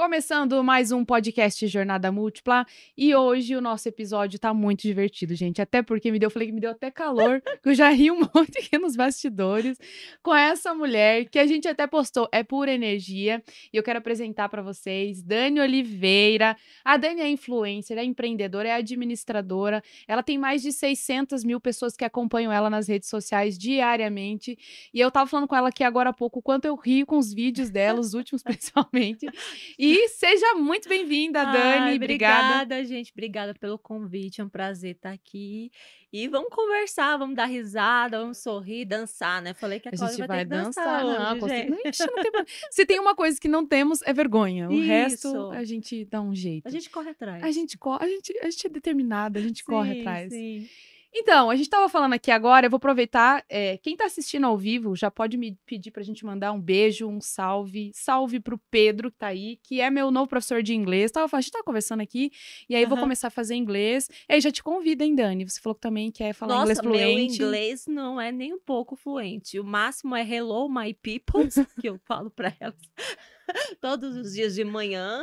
Começando mais um podcast Jornada Múltipla e hoje o nosso episódio tá muito divertido, gente. Até porque me deu, falei que me deu até calor, que eu já ri um monte aqui nos bastidores com essa mulher que a gente até postou, é pura energia. E eu quero apresentar para vocês Dani Oliveira. A Dani é influencer, é empreendedora, é administradora. Ela tem mais de 600 mil pessoas que acompanham ela nas redes sociais diariamente. E eu tava falando com ela aqui agora há pouco quanto eu rio com os vídeos dela, os últimos principalmente. E seja muito bem-vinda, Dani. Ai, obrigada. obrigada, gente. Obrigada pelo convite. É um prazer estar aqui. E vamos conversar, vamos dar risada, vamos sorrir, dançar, né? Falei que a, A gente vai, vai dançar. dançar Não, hoje, gente. certeza. Ixi, não tem. Se tem uma coisa que não temos, é vergonha. O resto, Isso. a gente dá um jeito. A gente corre atrás. A gente, a gente, a gente é determinada, a gente corre Sim, atrás. sim. Então, a gente tava falando aqui agora, eu vou aproveitar. é, quem tá assistindo ao vivo já pode me pedir pra gente mandar um beijo, um salve. Salve pro Pedro, que tá aí, que é meu novo professor de inglês. Tava, a gente tava conversando aqui, e aí eu vou começar a fazer inglês. E aí já te convida, hein, Dani? Você falou que também quer falar Nossa, inglês fluente. meu inglês não é nem um pouco fluente. O máximo é hello, my people, que eu falo para elas todos os dias de manhã.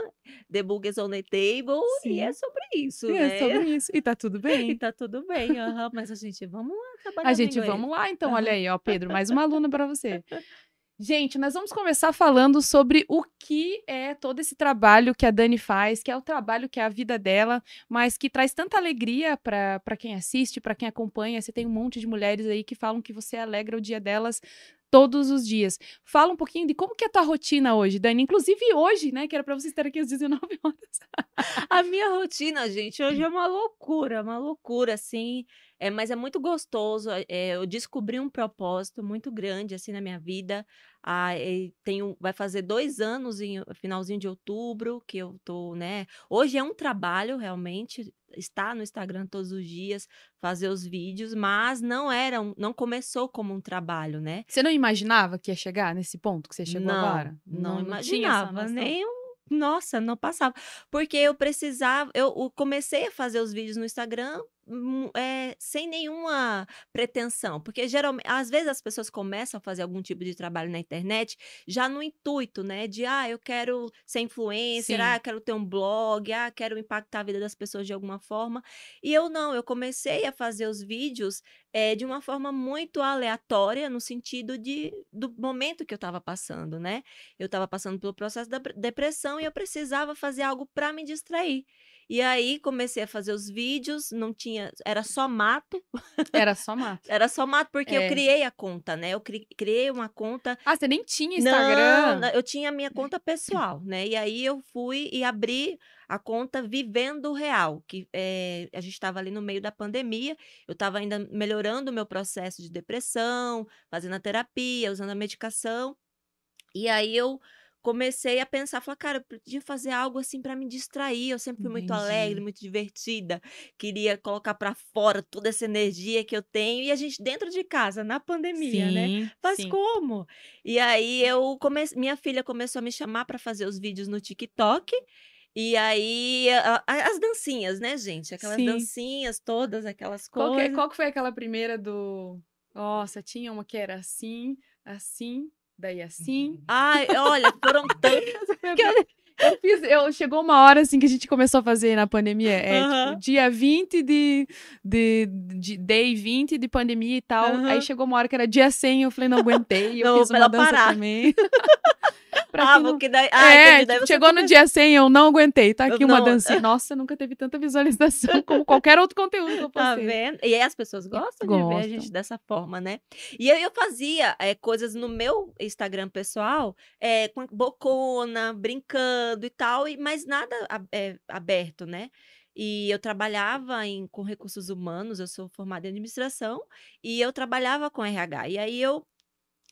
The book is on the table. Sim. E é sobre isso, E né? é sobre isso. E tá tudo E bem. tá tudo bem, aham, mas a gente, vamos lá trabalhar A gente, vamos lá então. Olha aí, ó, Pedro, mais uma aluna para você. Gente, nós vamos começar falando sobre o que é todo esse trabalho que a Dani faz, que é o trabalho que é a vida dela, mas que traz tanta alegria para quem assiste, para quem acompanha. Você tem um monte de mulheres aí que falam que você alegra o dia delas todos os dias. Fala um pouquinho de como que é a tua rotina hoje, Dani. Inclusive hoje, né, que era para você estar aqui às 19 horas. A minha rotina, gente, hoje é uma loucura, uma loucura, assim. É, mas é muito gostoso. é, eu descobri um propósito muito grande, assim, na minha vida. Ah, tenho, vai fazer dois anos em finalzinho de outubro que eu tô, né? Hoje é um trabalho, realmente, estar no Instagram todos os dias, fazer os vídeos, mas não era, um- não começou como um trabalho, né? Você não imaginava que ia chegar nesse ponto que você chegou não, agora? Não, essa imaginava, nem um- Nossa, não passava. Porque eu precisava, eu, comecei a fazer os vídeos no Instagram é, sem nenhuma pretensão. Porque geralmente, às vezes as pessoas começam a fazer algum tipo de trabalho na internet já no intuito, né? De ah, eu quero ser influencer, Sim. ah, eu quero ter um blog, ah, quero impactar a vida das pessoas de alguma forma. E eu não, eu comecei a fazer os vídeos é, de uma forma muito aleatória, no sentido de, do momento que eu estava passando, né? Eu estava passando pelo processo da pre- depressão e eu precisava fazer algo para me distrair. E aí comecei a fazer os vídeos, não tinha, era só mato, Era só mato. era só mato porque É. eu criei a conta, né? Eu cri- criei uma conta Ah, você nem tinha não, Instagram? na- eu tinha a minha conta pessoal, né? E aí eu fui e abri a conta Vivendo Real, que eh, a gente estava ali no meio da pandemia, eu estava ainda melhorando o meu processo de depressão, fazendo a terapia, usando a medicação. E aí eu comecei a pensar, falar, cara, eu podia fazer algo assim para me distrair. Eu sempre fui muito alegre, Entendi. muito divertida, queria colocar para fora toda essa energia que eu tenho. E a gente dentro de casa, na pandemia, né? Sim, Mas sim. como? E aí eu comecei, minha filha começou a me chamar para fazer os vídeos no TikTok. E aí a- a- as dancinhas, né, gente? Aquelas Sim. dancinhas todas, aquelas Qual que, coisas. qual que foi aquela primeira do. Nossa, tinha uma que era assim, assim, daí assim. Ai, olha, foram tantas. Que eu, eu fiz, eu, chegou uma hora assim que a gente começou a fazer na pandemia. É Aham. tipo, dia 20 de, de, de. Day 20 de pandemia e tal. Aí Aham. chegou uma hora que era dia 100, eu falei, não aguentei. Eu Não, fiz uma ela dança parar. também. Pra Ah, não- porque daí. Ah, é, daí tipo, você chegou no dia 100, eu não aguentei. Tá aqui Eu uma não- dancinha. Nossa, nunca teve tanta visualização como qualquer outro conteúdo que eu Tá postei. vendo? E aí as pessoas gostam de ver a Gostam. gente dessa forma, né? E aí eu fazia eh, coisas no meu Instagram pessoal, eh, com bocona, brincando e tal, e- mas nada eh, aberto, né? E eu trabalhava em, com recursos humanos, eu sou formada em administração, e eu trabalhava com RH. E aí eu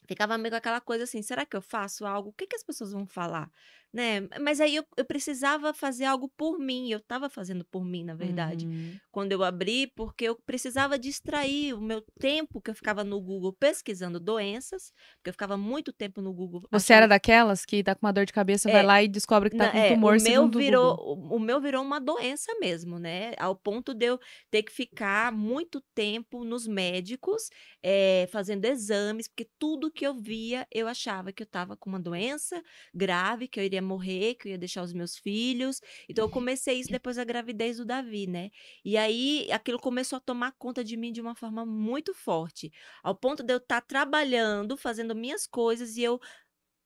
ficava meio aquela coisa assim, será que eu faço algo? O que, que as pessoas vão falar? Né? Mas aí eu, eu precisava fazer algo por mim, eu estava fazendo por mim, na verdade Uhum. quando eu abri, porque eu precisava distrair o meu tempo que eu ficava no Google pesquisando doenças, porque eu ficava muito tempo no Google. Você era daquelas que tá com uma dor de cabeça, É. vai lá e descobre que tá com é, tumor, o meu virou o, o meu virou uma doença mesmo, né? Ao ponto de eu ter que ficar muito tempo nos médicos eh, fazendo exames, porque tudo que eu via eu achava que eu estava com uma doença grave, que eu iria morrer, que eu ia deixar os meus filhos. Então eu comecei isso depois da gravidez do Davi, né? E aí aquilo começou a tomar conta de mim de uma forma muito forte, ao ponto de eu estar tá trabalhando, fazendo minhas coisas e eu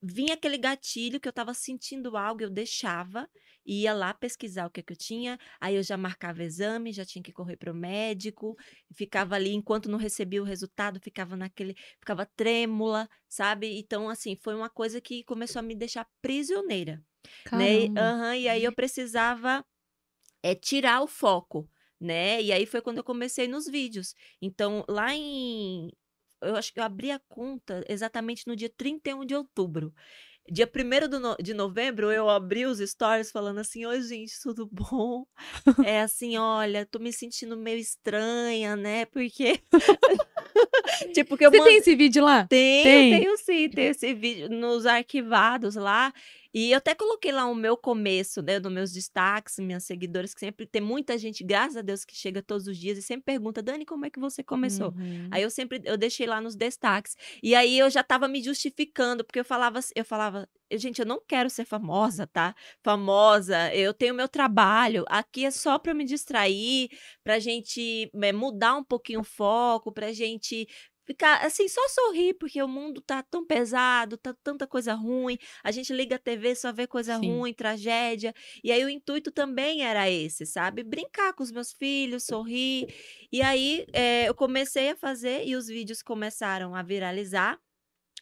vinha aquele gatilho que eu estava sentindo algo, eu deixava, ia lá pesquisar o que, que eu tinha, aí eu já marcava exame, já tinha que correr para o médico, ficava ali enquanto não recebia o resultado, ficava naquele, ficava trêmula, sabe? Então, assim, foi uma coisa que começou a me deixar prisioneira, né? Uhum, e aí eu precisava é, tirar o foco, né? E aí foi quando eu comecei nos vídeos. Então, lá em eu acho que eu abri a conta exatamente no dia 31 de outubro. Dia 1 no, de novembro, eu abri os stories falando assim: Oi, gente, tudo bom? É assim, olha, tô me sentindo meio estranha, né? Porque. tipo, que eu Você mando... tem esse vídeo lá? Tem, tem. tenho sim, tem esse vídeo nos arquivados lá. E eu até coloquei lá o meu começo, né, dos meus destaques, minhas seguidoras, que sempre tem muita gente, graças a Deus, que chega todos os dias e sempre pergunta, Dani, como é que você começou? Uhum. Aí eu sempre, eu deixei lá nos destaques. E aí eu já tava me justificando, porque eu falava, eu falava, gente, eu não quero ser famosa, tá? Famosa, eu tenho meu trabalho, aqui é só para me distrair, pra gente é, mudar um pouquinho o foco, pra gente ficar assim, só sorrir, porque o mundo tá tão pesado, tá tanta coisa ruim. A gente liga a TV, só vê coisa Sim. ruim, tragédia. E aí o intuito também era esse, sabe? Brincar com os meus filhos, sorrir. E aí é, eu comecei a fazer e os vídeos começaram a viralizar.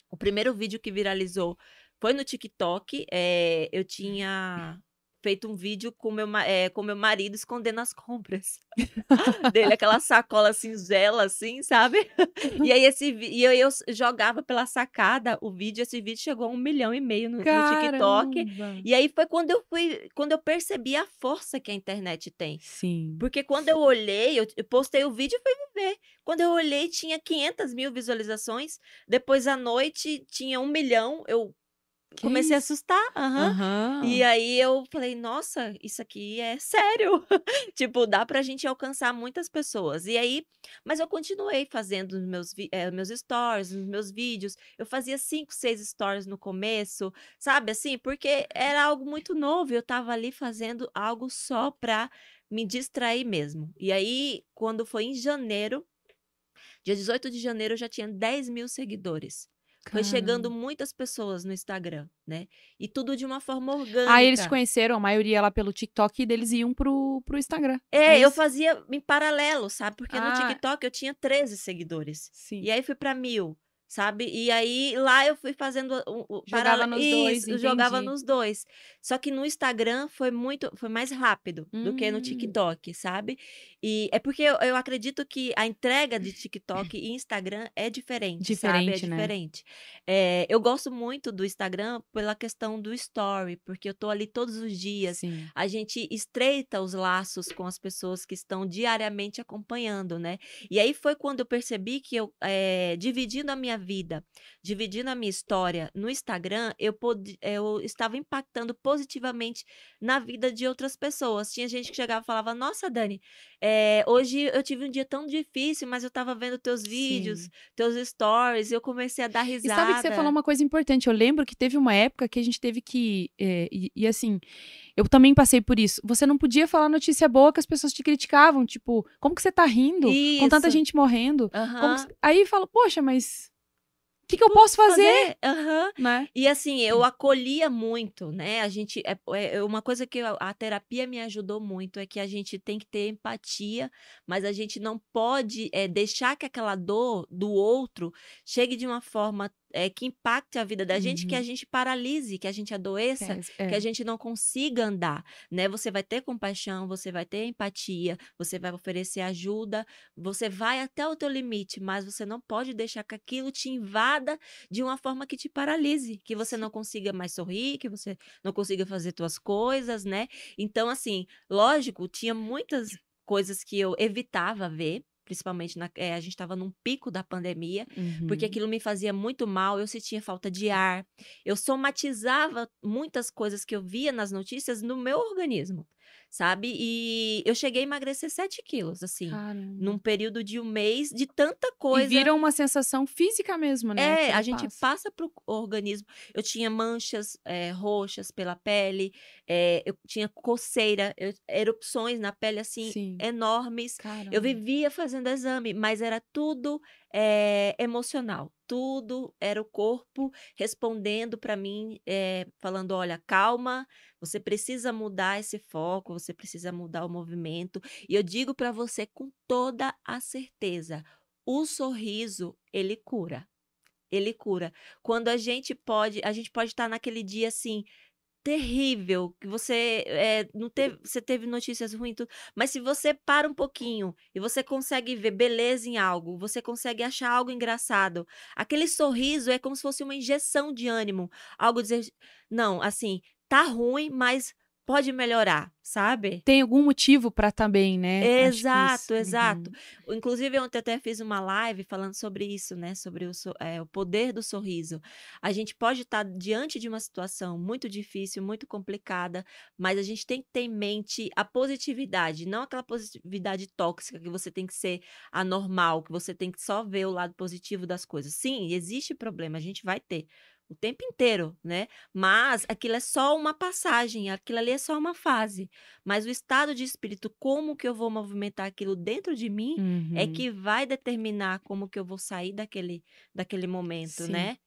O primeiro vídeo que viralizou foi no TikTok. É, eu tinha feito um vídeo com meu, é, com meu marido escondendo as compras dele, aquela sacola cinzela, assim, sabe? E aí esse e eu, eu jogava pela sacada o vídeo, esse vídeo chegou a um milhão e meio no, no TikTok. E aí foi quando eu fui, quando eu percebi a força que a internet tem. Sim. Porque quando eu olhei, eu, eu postei o vídeo e fui ver. Quando eu olhei, tinha 500 mil visualizações. Depois à noite tinha um milhão. Eu que Comecei a assustar. Uhum. E aí eu falei, nossa, isso aqui é sério. tipo, dá pra gente alcançar muitas pessoas. E aí, mas eu continuei fazendo meus, é, meus stories, os meus vídeos. Eu fazia cinco, seis stories no começo, sabe assim? Porque era algo muito novo. Eu tava ali fazendo algo só pra me distrair mesmo. E aí, quando foi em janeiro, dia 18 de janeiro, eu já tinha 10 mil seguidores. Foi chegando muitas pessoas no Instagram, né? E tudo de uma forma orgânica. Aí eles conheceram, a maioria lá pelo TikTok, e deles iam pro, pro Instagram. É, é eu fazia em paralelo, sabe? Porque ah. no TikTok eu tinha 13 seguidores. Sim. E aí fui para mil sabe? E aí lá eu fui fazendo o, jogava nos Isso, dois, entendi. jogava nos dois. Só que no Instagram foi muito, foi mais rápido hum. do que no hum. TikTok, sabe? E é porque eu, eu, acredito que a entrega de TikTok e Instagram é diferente, diferente sabe? É né? diferente. É, eu gosto muito do Instagram pela questão do story, porque eu tô ali todos os dias. Sim. A gente estreita os laços com as pessoas que estão diariamente acompanhando, né? E aí foi quando eu percebi que eu é, dividindo a minha vida, dividindo a minha história no Instagram, eu, pod... eu estava impactando positivamente na vida de outras pessoas. Tinha gente que chegava e falava: Nossa, Dani, é, hoje eu tive um dia tão difícil, mas eu estava vendo teus vídeos, Sim. teus stories, e eu comecei a dar risada. E sabe que você falou uma coisa importante. Eu lembro que teve uma época que a gente teve que. É, e, e assim. Eu também passei por isso. Você não podia falar notícia boa que as pessoas te criticavam. Tipo, como que você tá rindo? Isso. Com tanta gente morrendo. Uhum. Aí fala, poxa, mas o que, que eu posso fazer? fazer? Uhum. Né? E assim, eu acolhia muito, né? A gente. É, é uma coisa que a terapia me ajudou muito é que a gente tem que ter empatia, mas a gente não pode é, deixar que aquela dor do outro chegue de uma forma é, que impacte a vida da gente, que a uhum. gente paralise, que a gente adoeça, é, que a gente não consiga andar, né? Você vai ter compaixão, você vai ter empatia, você vai oferecer ajuda, você vai até o teu limite, mas você não pode deixar que aquilo te invada de uma forma que te paralise, que você não consiga mais sorrir, que você não consiga fazer tuas coisas, né? Então, assim, lógico, tinha muitas coisas que eu evitava ver, principalmente na, é, a gente estava num pico da pandemia, Uhum. porque aquilo me fazia muito mal, eu sentia falta de ar, eu somatizava muitas coisas que eu via nas notícias no meu organismo, sabe? E eu cheguei a emagrecer 7 quilos, assim, Caramba. num período de um mês, de tanta E coisa. vira uma sensação física mesmo, né? É, a gente passa. passa pro organismo. Eu tinha manchas eh, roxas pela pele, eh, eu tinha coceira, eu- erupções na pele assim Sim. enormes. Eu Caramba. vivia fazendo exame, mas era tudo eh, emocional. Tudo era o corpo respondendo para mim, eh, falando: olha, calma, você precisa mudar esse foco, você precisa mudar o movimento. E eu digo para você com toda a certeza: o sorriso, ele cura. Ele cura. Quando a gente pode, a gente pode estar naquele dia assim terrível, que você eh, não teve, você teve notícias ruins, tudo, mas se você para um pouquinho e você consegue ver beleza em algo, você consegue achar algo engraçado, aquele sorriso é como se fosse uma injeção de ânimo, algo dizer, não, assim, tá ruim, mas pode melhorar, sabe? Tem algum motivo pra também, né? Que isso. Exato, exato. Uhum. Inclusive, ontem até fiz uma live falando sobre isso, né? Sobre o, eh, o poder do sorriso. A gente pode estar diante de uma situação muito difícil, muito complicada, mas a gente tem que ter em mente a positividade, não aquela positividade tóxica que você tem que ser anormal, que você tem que só ver o lado positivo das coisas. Sim, existe problema, a gente vai ter. O tempo inteiro, né? Mas aquilo é só uma passagem, aquilo ali é só uma fase. Mas o estado de espírito, como que eu vou movimentar aquilo dentro de mim, é Uhum. que vai determinar como que eu vou sair daquele, daquele momento, Sim. né?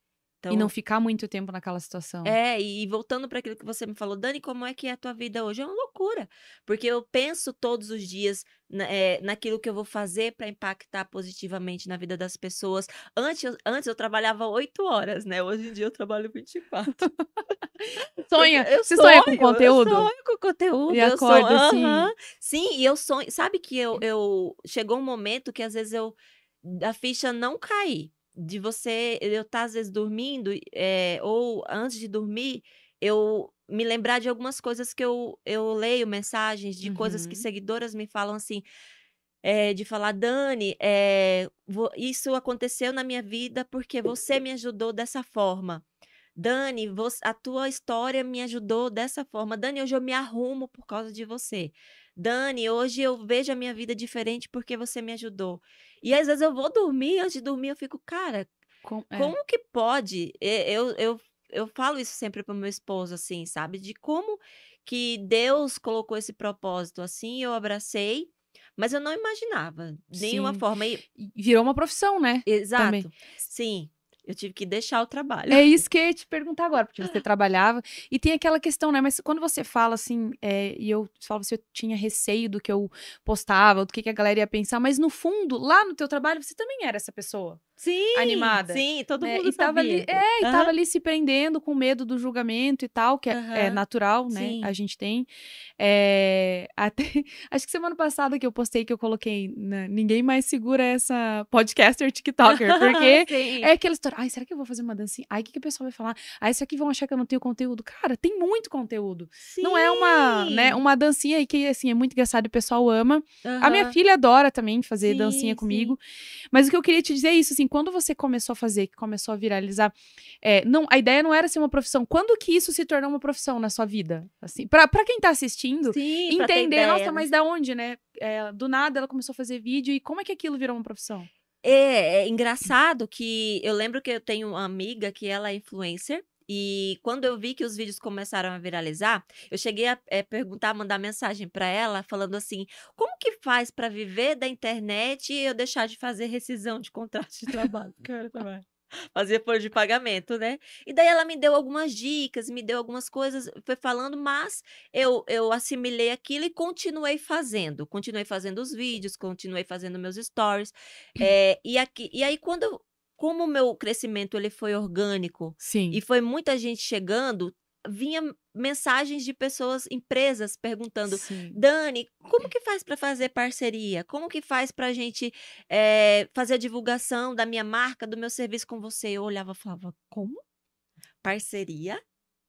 E não Então, ficar muito tempo naquela situação. é, e voltando para aquilo que você me falou, Dani, como é que é a tua vida hoje? É uma loucura, porque eu penso todos os dias na- é, naquilo que eu vou fazer para impactar positivamente na vida das pessoas. Antes, eu- antes eu trabalhava oito horas, né? Hoje em dia eu trabalho 24. Sonha, eu você sonha com sonho, conteúdo? Eu sonho com conteúdo. E acorda sonho, assim? aham. Sim, e eu sonho. Sabe que eu, eu chegou um momento que às vezes eu a ficha não cair. De você, eu estar às vezes dormindo, eh, ou antes de dormir, eu me lembrar de algumas coisas que eu, eu leio, mensagens de coisas que Uhum. seguidoras me falam assim, eh, de falar, Dani, vo- isso aconteceu na minha vida porque você me ajudou dessa forma. Dani, voc- a tua história me ajudou dessa forma. Dani, hoje eu me arrumo por causa de você. Dani, hoje eu vejo a minha vida diferente porque você me ajudou. E às vezes eu vou dormir, antes de dormir eu fico, cara, Com- é. como que pode? Eu, eu, eu falo isso sempre pro meu esposo, assim, sabe? De como que Deus colocou esse propósito assim, eu abracei, mas eu não imaginava, de nenhuma Sim. forma. E- Virou uma profissão, né? exato. Sim, eu tive que deixar o trabalho. É isso que eu ia te perguntar agora, porque você trabalhava. E tem aquela questão, né? Mas quando você fala assim, é, e eu falo se eu tinha receio do que eu postava, do que, que a galera ia pensar, mas no fundo, lá no teu trabalho, você também era essa pessoa. Sim, Animada, Sim, todo né? mundo E tava ali, é, e tava ali se prendendo com medo do julgamento e tal, que é, é aham, natural, né? Sim. A gente tem. É, até, acho que semana passada que eu postei que eu coloquei, né, ninguém mais segura essa podcaster TikToker, porque Sim. é aquela história, ai, será que eu vou fazer uma dancinha? Ai, o que, que o pessoal vai falar? Ai, será que vão achar que eu não tenho conteúdo? Cara, tem muito conteúdo. Não é uma, né, Sim. uma dancinha aí que, assim, é muito engraçado e o pessoal ama. A minha filha adora também fazer dancinha Sim, comigo. Mas o que eu queria te dizer é isso, assim, quando você começou a fazer, que começou a viralizar, é, não, a ideia não era ser uma profissão. Quando que isso se tornou uma profissão na sua vida? Assim, pra, pra quem tá assistindo, Sim, entender, nossa, mas da onde, né? É, do nada ela começou a fazer vídeo e como é que aquilo virou uma profissão? É, é engraçado que eu lembro que eu tenho uma amiga que ela é influencer. E quando eu vi que os vídeos começaram a viralizar, eu cheguei a eh, perguntar, mandar mensagem pra ela, falando assim: como que faz pra viver da internet e eu deixar de fazer rescisão de contrato de trabalho? Cara, também. Fazer folha de pagamento, né? E daí ela me deu algumas dicas, me deu algumas coisas, foi falando, mas eu, eu assimilei aquilo e continuei fazendo. Continuei fazendo os vídeos, continuei fazendo meus stories. eh, e, aqui, e aí, quando como o meu crescimento ele foi orgânico Sim. e foi muita gente chegando, vinha mensagens de pessoas, empresas, perguntando: Sim. Dani, como que faz para fazer parceria? Como que faz para a gente eh, fazer a divulgação da minha marca, do meu serviço com você? Eu olhava e falava, como? Parceria?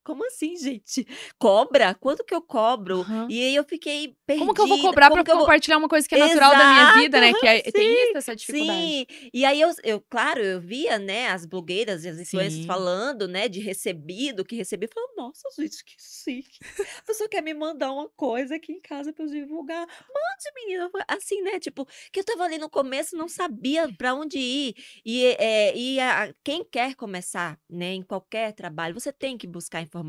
Como assim, gente? Cobra? Quanto que eu cobro? Aham. E aí eu fiquei perdida. Como que eu vou cobrar como pra eu vou- compartilhar uma coisa que é natural da minha vida, né? Que é, Exato, tem isso, essa dificuldade. Sim, e aí eu, eu, claro, eu via, né, as blogueiras e as influencers falando, né, de recebido, que recebi, falando, nossa, gente, que chique. A pessoa quer me mandar uma coisa aqui em casa pra eu divulgar. Mande, menina. Assim, né, tipo, que eu tava ali no começo, não sabia pra onde ir. E, é, e a- quem quer começar, né, em qualquer trabalho, você tem que buscar informação.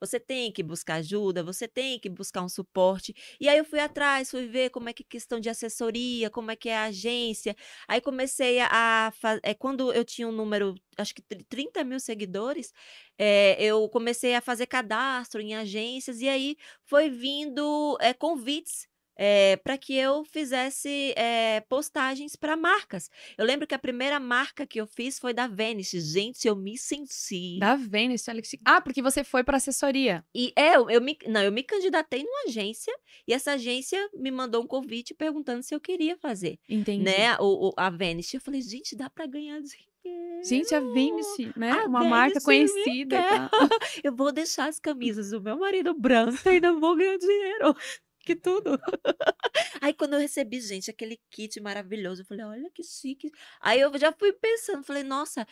Você tem que buscar ajuda, você tem que buscar um suporte. E aí eu fui atrás, fui ver como é que é questão de assessoria, como é que é a agência. Aí comecei a fazer. quando eu tinha um número, acho que tri- 30 mil seguidores, eh, eu comecei a fazer cadastro em agências, e aí foi vindo eh, convites. Para que eu fizesse eh, postagens para marcas. Eu lembro que a primeira marca que eu fiz foi da Venice. Gente, eu me senti. Da que chique. Ah, porque você foi pra assessoria. E é, eu, eu me, não, eu me candidatei numa agência e essa agência me mandou um convite perguntando se eu queria fazer, Entendi. né? O, o- a Venice. Eu falei, gente, dá pra ganhar dinheiro. Gente, a Vênice, né? A Uma marca Vênice conhecida. tal. Eu vou deixar as camisas do meu marido branco e ainda vou ganhar dinheiro. Que tudo. Aí quando eu recebi, gente, aquele kit maravilhoso, eu falei, olha que chique. Aí eu já fui pensando, falei, nossa,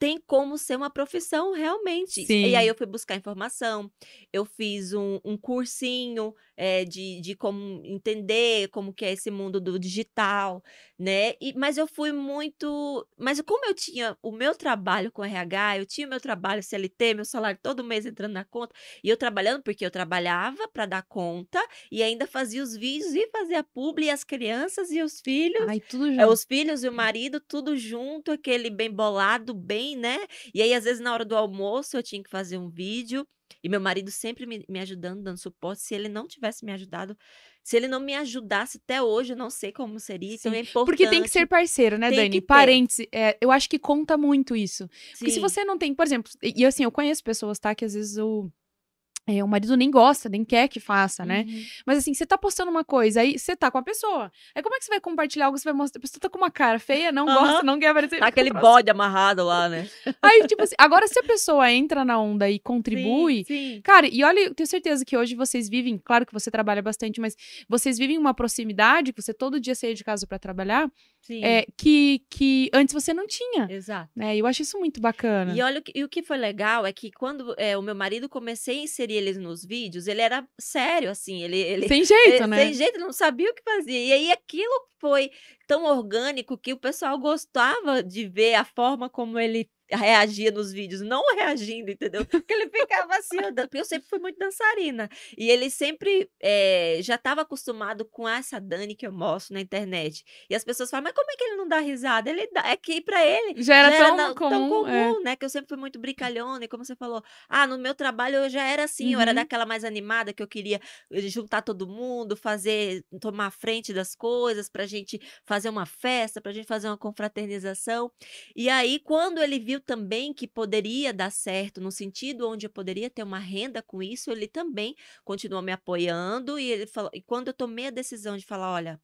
tem como ser uma profissão realmente. E aí Sim. eu fui buscar informação, eu fiz um, um cursinho eh, de, de como entender como que é esse mundo do digital, né? E, mas eu fui muito. Mas como eu tinha o meu trabalho com RH, eu tinha o meu trabalho CLT, meu salário todo mês entrando na conta, e eu trabalhando, porque eu trabalhava para dar conta e ainda fazia os vídeos e fazia publi, e as crianças e os filhos. Ai, tudo É, junto. os filhos e o marido, tudo junto, aquele bem bolado, bem, né? E aí, às vezes, na hora do almoço, eu tinha que fazer um vídeo. E meu marido sempre me, me ajudando, dando suporte. Se ele não tivesse me ajudado, se ele não me ajudasse até hoje, eu não sei como seria. Então Sim. é importante. Porque tem que ser parceiro, né, Tem Dani? que ter. Parêntese, é, eu acho que conta muito isso. Porque se Sim. você não tem, por exemplo, e e assim, eu conheço pessoas, tá? Que às vezes o, é, o marido nem gosta, nem quer que faça, né? Uhum. Mas assim, você tá postando uma coisa, aí você tá com a pessoa. Aí como é que você vai compartilhar algo? Você vai mostrar. A pessoa tá com uma cara feia, não Aham. gosta, não quer aparecer. Tá aquele Próximo. bode amarrado lá, né? Aí, tipo assim, agora se a pessoa entra na onda e contribui. Sim, sim. Cara, e olha, eu tenho certeza que hoje vocês vivem, claro que você trabalha bastante, mas vocês vivem uma proximidade, que você todo dia saía de casa pra trabalhar. É, que, que antes você não tinha. Exato. né? Eu acho isso muito bacana. E olha, o que, e o que foi legal é que quando é, o meu marido comecei a inserir eles nos vídeos, ele era sério, assim, ele, ele, Sem jeito, Eh, né? Sem jeito, não sabia o que fazia. E aí aquilo foi tão orgânico que o pessoal gostava de ver a forma como ele reagia nos vídeos, não reagindo, entendeu? Porque ele ficava assim, eu sempre fui muito dançarina. E ele sempre eh, já estava acostumado com essa Dani que eu mostro na internet. E as pessoas falam, mas como é que ele não dá risada? Ele dá, é que pra ele Já era já tão na- comum. é. né? Que eu sempre fui muito brincalhona, e como você falou, ah, no meu trabalho eu já era assim, eu era Uhum. daquela mais animada que eu queria eh, juntar todo mundo, fazer, tomar a frente das coisas, pra gente fazer uma festa, pra gente fazer uma confraternização. E aí, quando ele viu também que poderia dar certo, no sentido onde eu poderia ter uma renda com isso, ele também continuou me apoiando, e ele falou, e quando eu tomei a decisão de falar, olha.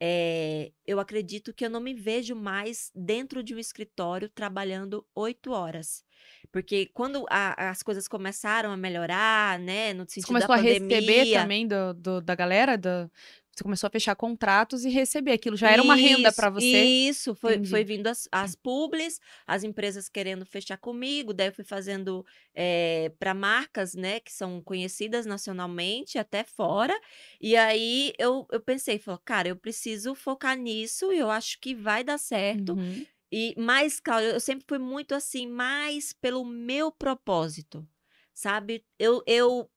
eh, eu acredito que eu não me vejo mais dentro de um escritório trabalhando oito horas. Porque quando a- as coisas começaram a melhorar, né, no Você sentido da começou a receber pandemia. também do, do- da galera? do- Você começou a fechar contratos e receber. Aquilo já era uma renda pra Isso, você. Isso, foi, foi vindo as, as publis, as empresas querendo fechar comigo, daí eu fui fazendo para marcas, né, que são conhecidas nacionalmente, até fora. E aí eu, eu pensei, falou, cara, eu preciso focar nisso e eu acho que vai dar certo. Uhum. E mais, Cláudia, eu sempre fui muito assim, mais pelo meu propósito, sabe? Eu, eu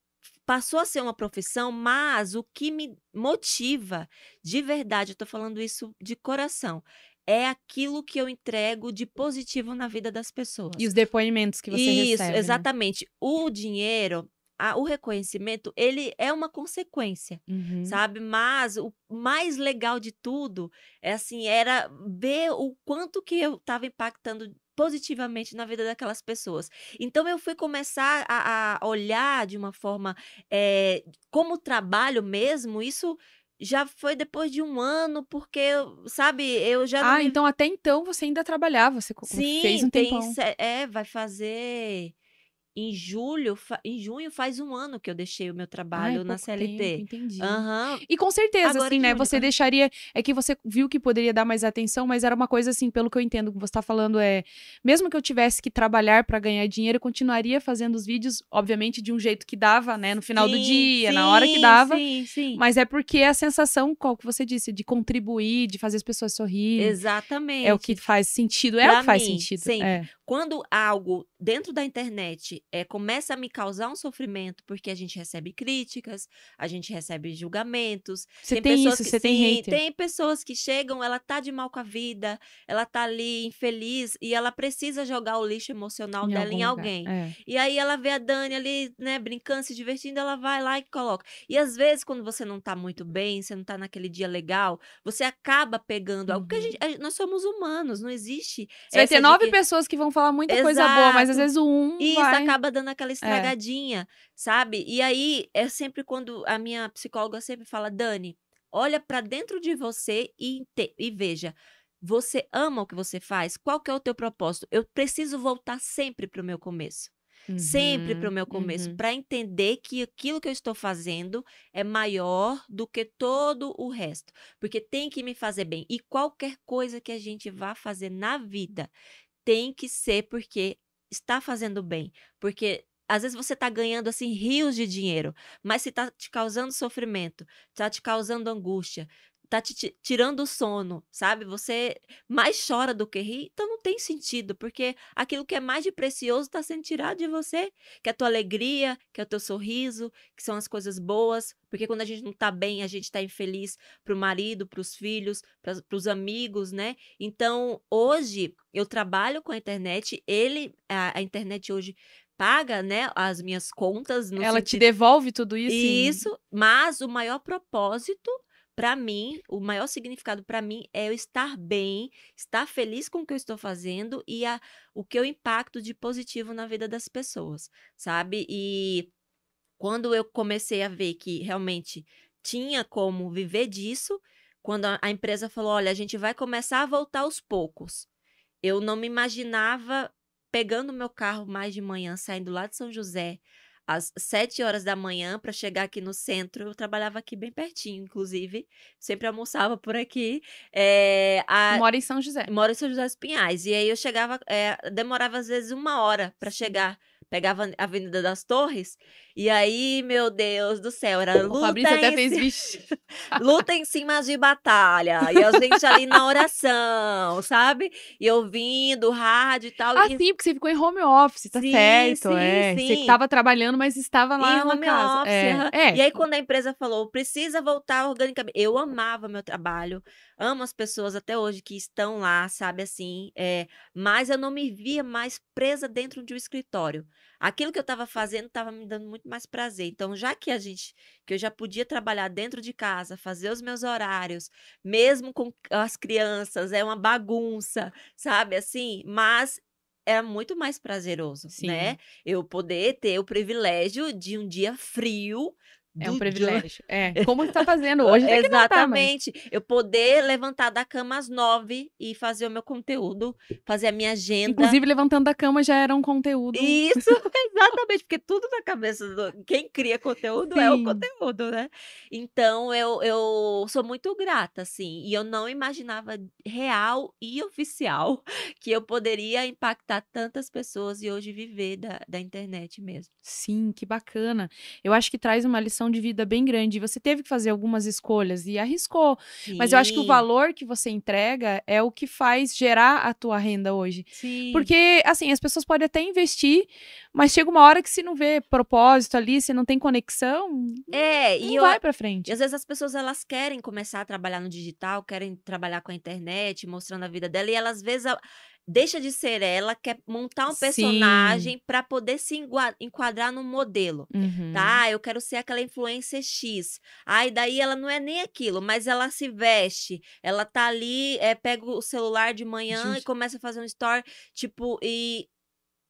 passou a ser uma profissão, mas o que me motiva de verdade, eu tô falando isso de coração, é aquilo que eu entrego de positivo na vida das pessoas. E os depoimentos que você Isso, recebe. né? exatamente. O dinheiro, a- o reconhecimento, ele é uma consequência Uhum. sabe? Mas o mais legal de tudo é assim, era ver o quanto que eu estava impactando positivamente na vida daquelas pessoas. Então eu fui começar a, a olhar de uma forma eh, como trabalho mesmo, isso já foi depois de um ano, porque, sabe, eu já Ah, me então até então você ainda trabalhava. Você co- fez Sim, um tem, tempão. se- é, vai fazer. Em julho, em junho faz um ano que eu deixei o meu Ai, trabalho na pouco CLT. tempo, entendi. Aham. E com certeza, Agora assim, né? Você é. deixaria. É que você viu que poderia dar mais atenção, mas era uma coisa assim, pelo que eu entendo que você tá falando, é. Mesmo que eu tivesse que trabalhar pra ganhar dinheiro, eu continuaria fazendo os vídeos, obviamente, de um jeito que dava, né? No final do Sim, dia, na hora que sim, dava. Sim, sim. Mas é porque a sensação, qual que você disse, de contribuir, de fazer as pessoas sorrirem. Exatamente. É o que faz sentido. É Pra o que faz mim, sentido. sempre. É. Quando algo dentro da internet é, começa a me causar um sofrimento, porque a gente recebe críticas, a gente recebe julgamentos. Você tem, pessoas isso, que- você tem sim, hater. Tem pessoas que chegam, ela tá de mal com a vida, ela tá ali infeliz e ela precisa jogar o lixo emocional dela algum em lugar. alguém. É. E aí ela vê a Dani ali, né, brincando, se divertindo, ela vai lá e coloca. E às vezes, quando você não tá muito bem, você não tá naquele dia legal, você acaba pegando algo. Porque a Uhum. gente, a- nós somos humanos, não existe. Você vai ter nove que- pessoas que vão falar muita coisa boa, mas às Exato. vezes o um E isso vai... acaba dando aquela estragadinha, sabe? E aí é sempre quando a minha psicóloga sempre fala, Dani, olha pra dentro de você e, inte- e veja. Você ama o que você faz? Qual que é o teu propósito? Eu preciso voltar sempre pro meu começo. Sempre Uhum, pro meu começo, uhum. pra entender que aquilo que eu estou fazendo é maior do que todo o resto, porque tem que me fazer bem. E qualquer coisa que a gente vá fazer na vida tem que ser porque está fazendo bem, porque às vezes você está ganhando assim rios de dinheiro, mas se está te causando sofrimento, está te causando angústia, está te ti- tirando o sono, sabe? Você mais chora do que ri, então não tem sentido, porque aquilo que é mais de precioso está sendo tirado de você, que é a tua alegria, que é o teu sorriso, que são as coisas boas, porque quando a gente não está bem, a gente está infeliz para o marido, para os filhos, para os amigos, né? Então, hoje, eu trabalho com a internet, ele, a, a internet hoje paga, né, as minhas contas Ela te sentido- devolve tudo isso? em- Isso, mas o maior propósito para mim, o maior significado para mim é eu estar bem, estar feliz com o que eu estou fazendo e a, o que eu impacto de positivo na vida das pessoas, sabe? E quando eu comecei a ver que realmente tinha como viver disso, quando a, a empresa falou: olha, a gente vai começar a voltar aos poucos. Eu não me imaginava pegando meu carro mais de manhã, saindo lá de São José, às sete horas da manhã, para chegar aqui no centro. Eu trabalhava aqui bem pertinho, inclusive. Sempre almoçava por aqui. É, a- Mora em São José. moro em São José dos Pinhais. E aí eu chegava, é, demorava às vezes uma hora para chegar. Pegava a Avenida das Torres. E aí, meu Deus do céu, era O luta Fabrício até em fez vixe. luta em cima de batalha. E a gente ali na oração, sabe? E ouvindo rádio e tal. Ah, e sim, porque você ficou em home office, tá Sim, certo. sim, é. Você sim. tava trabalhando, mas estava lá em home casa. office, é. é. E aí, quando a empresa falou, precisa voltar organicamente. Eu amava meu trabalho, amo as pessoas até hoje que estão lá, sabe assim. É, mas eu não me via mais presa dentro de um escritório. Aquilo que eu estava fazendo estava me dando muito mais prazer. Então, já que a gente, que eu já podia trabalhar dentro de casa, fazer os meus horários, mesmo com as crianças, é uma bagunça, sabe assim? Mas é muito mais prazeroso, Sim. né? Eu poder ter o privilégio de um dia frio. É um privilégio. É. Como você tá fazendo hoje? Tá, mas- Exatamente. Eu poder levantar da cama às nove e fazer o meu conteúdo, fazer a minha agenda. Inclusive, levantando da cama já era um conteúdo. Isso, exatamente, porque tudo na cabeça do quem cria conteúdo é o Sim. conteúdo, né? Então eu, eu sou muito grata, assim, e eu não imaginava real e oficial que eu poderia impactar tantas pessoas e hoje viver da, da internet mesmo. Sim, que bacana. Eu acho que traz uma lição de vida bem grande. Você teve que fazer algumas escolhas e arriscou. Mas eu acho que o Sim, valor que você entrega é o que faz gerar a tua renda hoje. Sim. Porque, assim, as pessoas podem até investir, mas chega uma hora que se não vê propósito ali, se não tem conexão, É, não e eu, vai pra frente. E às vezes as pessoas elas querem começar a trabalhar no digital, querem trabalhar com a internet, mostrando a vida dela, e ela às vezes a- deixa de ser ela, quer montar um personagem para poder se enquadrar num modelo. Uhum. Tá, eu quero ser aquela influencer X. Aí daí ela não é nem aquilo, mas ela se veste, ela tá ali, é, pega o celular de manhã Gente. e começa a fazer um story, tipo, e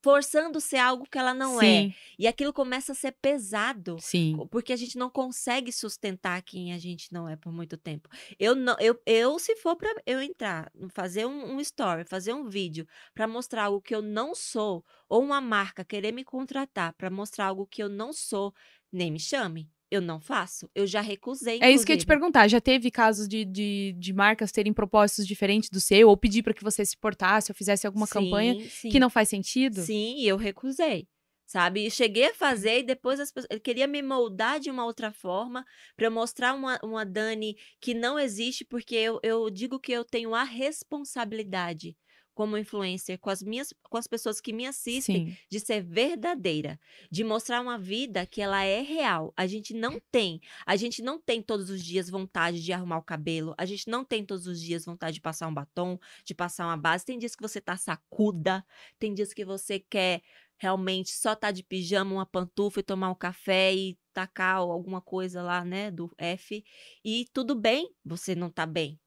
forçando ser algo que ela não Sim, é. E aquilo começa a ser pesado. sim. Porque a gente não consegue sustentar quem a gente não é por muito tempo. Eu não, eu, eu se for para eu entrar, fazer um, um story, fazer um vídeo para mostrar algo que eu não sou, ou uma marca querer me contratar para mostrar algo que eu não sou, nem me chame. Eu não faço. Eu já recusei. É isso que eu ia te perguntar. Já teve casos de, de, de marcas terem propósitos diferentes do seu, ou pedir para que você se portasse ou fizesse alguma campanha Sim, sim. que não faz sentido? Sim, eu recusei. Sabe? E cheguei a fazer e depois as pessoas. Ele queria me moldar de uma outra forma para eu mostrar uma, uma Dani que não existe, porque eu, eu digo que eu tenho a responsabilidade como influencer com as minhas com as pessoas que me assistem Sim. de ser verdadeira, de mostrar uma vida que ela é real. A gente não tem, a gente não tem todos os dias vontade de arrumar o cabelo, a gente não tem todos os dias vontade de passar um batom, de passar uma base. Tem dias que você tá sacuda, tem dias que você quer realmente só tá de pijama, uma pantufa e tomar um café e tacar alguma coisa lá, né, do F. E tudo bem, você não tá bem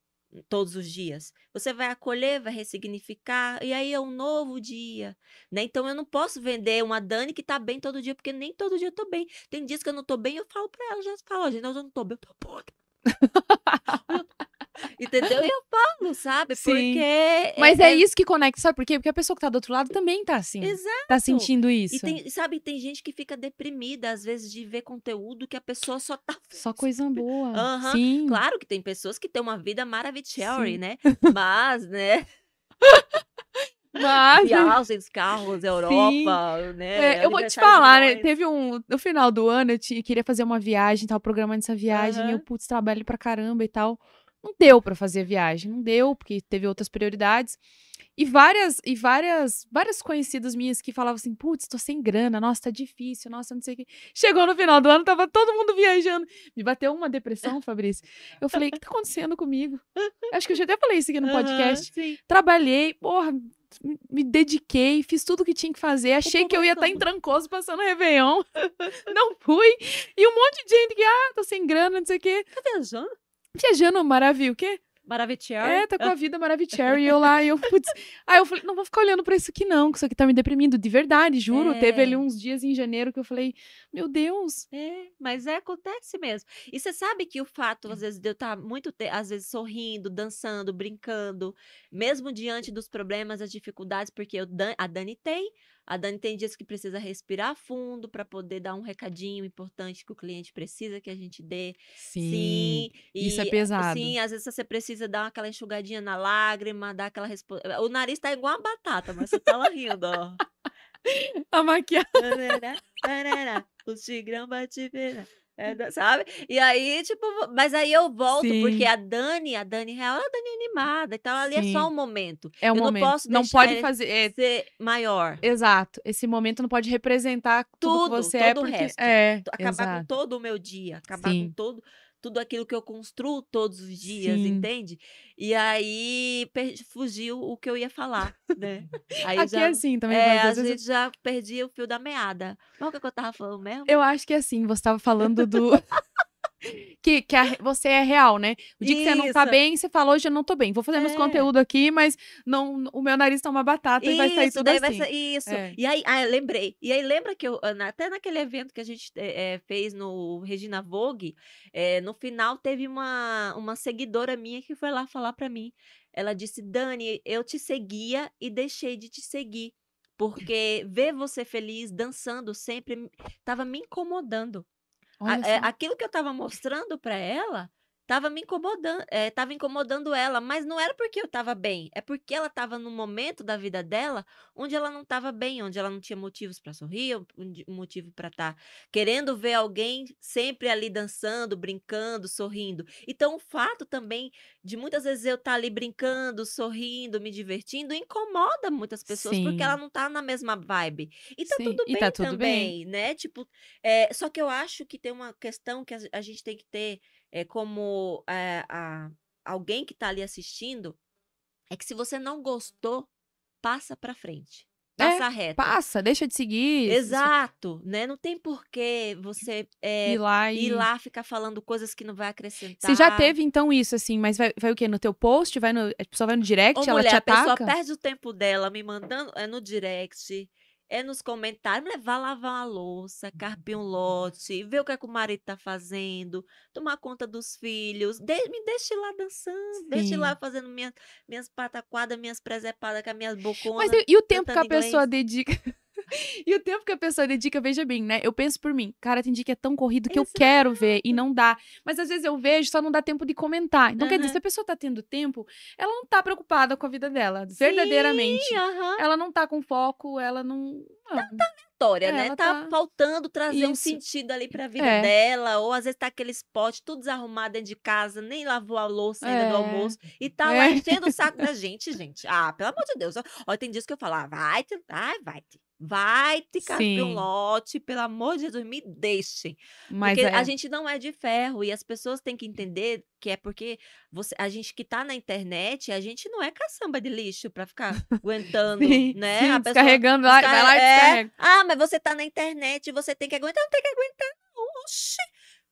todos os dias. Você vai acolher, vai ressignificar, e aí é um novo dia, né? Então eu não posso vender uma Dani que tá bem todo dia, porque nem todo dia eu tô bem. Tem dias que eu não tô bem, eu falo pra ela, já falo, "Ó, gente, eu não tô bem, eu tô podre. Entendeu? E eu falo, sabe? Sim. Porque Mas é, isso que conecta, sabe por quê? Porque a pessoa que tá do outro lado também tá assim. Exato. Tá sentindo isso. E tem, sabe, tem gente que fica deprimida, às vezes, de ver conteúdo que a pessoa só tá. Só coisa boa. Aham, Sim. Claro que tem pessoas que têm uma vida maravilhosa, Sim. né? Mas, né? Mas. Viagens, carros, Europa, né? É, eu vou te falar, né? Teve um. No final do ano, eu ti- queria fazer uma viagem, tava programando essa viagem. E eu, putz, trabalho pra caramba e tal. Não deu pra fazer a viagem, não deu, porque teve outras prioridades. E várias, e várias, várias conhecidas minhas que falavam assim, putz, tô sem grana, nossa, tá difícil, nossa, não sei o quê. Chegou no final do ano, tava todo mundo viajando. Me bateu uma depressão, Fabrício. Eu falei, o que tá acontecendo comigo? Acho que eu já até falei isso aqui no podcast. sim. Trabalhei, porra, me- dediquei, fiz tudo o que tinha que fazer. Achei que eu ia estar em como? Trancoso passando Réveillon. Não fui. E um monte de gente que, ah, tô sem grana, não sei o quê. Tá viajando? Viajando, maravilha, o quê? Maravilhoso. É, tá com a vida maravilhosa. E eu lá, e eu, putz. Aí eu falei, não vou ficar olhando pra isso aqui não, que isso aqui tá me deprimindo, de verdade, juro. Teve É. ali uns dias em janeiro que eu falei, meu Deus. É, mas é, acontece mesmo. E você sabe que o fato, às vezes, de eu estar muito, te- às vezes, sorrindo, dançando, brincando, mesmo diante dos problemas, das dificuldades, porque eu, a Dani tem, a Dani tem dias que precisa respirar fundo para poder dar um recadinho importante que o cliente precisa que a gente dê. Sim. isso é e, pesado. Sim, às vezes você precisa dar aquela enxugadinha na lágrima, dar aquela respo... O nariz tá igual uma batata, mas você tá lá rindo, ó. A maquiagem. O tigrão bate. É, sabe? E aí, tipo, mas aí eu volto, porque Sim. a Dani, a Dani real, é a Dani animada, então ali é Sim. só um momento. É um eu não momento. posso não pode fazer. é, ser maior. Exato. Esse momento não pode representar tudo, que Tudo, você é, todo o porque resto. é, Acabar exato. com todo o meu dia, acabar Sim. com todo tudo aquilo que eu construo todos os dias, Sim. entende? E aí fugiu o que eu ia falar, né? Aí Aqui é já, assim também, é, às vezes vezes já perdi o fio da meada. Mas o que que eu tava falando mesmo? eu acho que é assim, você tava falando do que, que a- você é real, né? O dia que você não tá Isso. bem, você fala, hoje eu não tô bem. Vou fazer meus É. conteúdo aqui, mas não, o meu nariz tá uma batata e vai sair Isso, tudo assim. ser isso. É. E aí, ah, lembrei. E aí, lembra que eu, ah, até naquele evento que a gente eh, fez no Regina Vogue, eh, no final teve uma, uma seguidora minha que foi lá falar pra mim. Ela disse: Dani, eu te seguia e deixei de te seguir. Porque ver você feliz, dançando sempre, me- tava me incomodando. A- é, aquilo que eu tava mostrando pra ela tava me incomodando, é, tava incomodando ela, mas não era porque eu tava bem, é porque ela tava num momento da vida dela onde ela não tava bem, onde ela não tinha motivos pra sorrir, um motivo pra estar querendo ver alguém sempre ali dançando, brincando, sorrindo. Então, o fato também de muitas vezes eu estar ali brincando, sorrindo, me divertindo, incomoda muitas pessoas porque ela Sim. não tá na mesma vibe. E tá Sim, tudo e bem tá tudo bem. também, né? Tipo, é, só que eu acho que tem uma questão que a, a gente tem que ter é, como é, a- alguém que tá ali assistindo, é que se você não gostou, passa pra frente. É, Passa reto. Passa, deixa de seguir. Exato, né? Não tem por que você é, Ir lá ir e. lá ficar falando coisas que não vai acrescentar. Você já teve, então, isso, assim, mas vai, vai o quê? No teu post? Vai no, a pessoa vai no direct, Ô, ela mulher, te a pessoa ataca? perde o tempo dela me mandando é, no direct, é nos comentários, mulher, vá lavar uma louça, carpir um lote, ver o que, é que o marido tá fazendo, tomar conta dos filhos, de- me deixe lá dançando, deixe lá Sim. fazendo minha, minhas pataquadas, minhas presepadas com as minhas Mas boconas. e, e o tempo que a inglês. pessoa dedica. e o tempo que a pessoa dedica, veja bem, né? Eu penso por mim, cara, tem dia que é tão corrido que eu quero ver e não dá. Mas às vezes eu vejo, só não dá tempo de comentar. Então, quer dizer, se a pessoa tá tendo tempo, ela não tá preocupada com a vida dela, Sim, verdadeiramente. aham. Ela não tá com foco, ela não. não. História, É, né? Tá, tá- faltando trazer um Isso. sentido ali pra vida É. dela, ou às vezes tá aquele spot tudo desarrumado dentro de casa, nem lavou a louça ainda do É. almoço, e tá lá É. enchendo o saco da gente, gente. Ah, pelo amor de Deus. Olha, tem dias que eu falo, ah, vai, vai, te, vai te carpir um lote, pelo amor de Jesus, me deixem. Mas Porque é. a gente não é de ferro e as pessoas têm que entender que é porque você, a gente que tá na internet, a gente não é caçamba de lixo pra ficar aguentando, Sim, né? sim, a pessoa descarregando lá, vai lá e é, descarrega. ah, mas você tá na internet, você tem que aguentar. Não tem que aguentar. Oxi.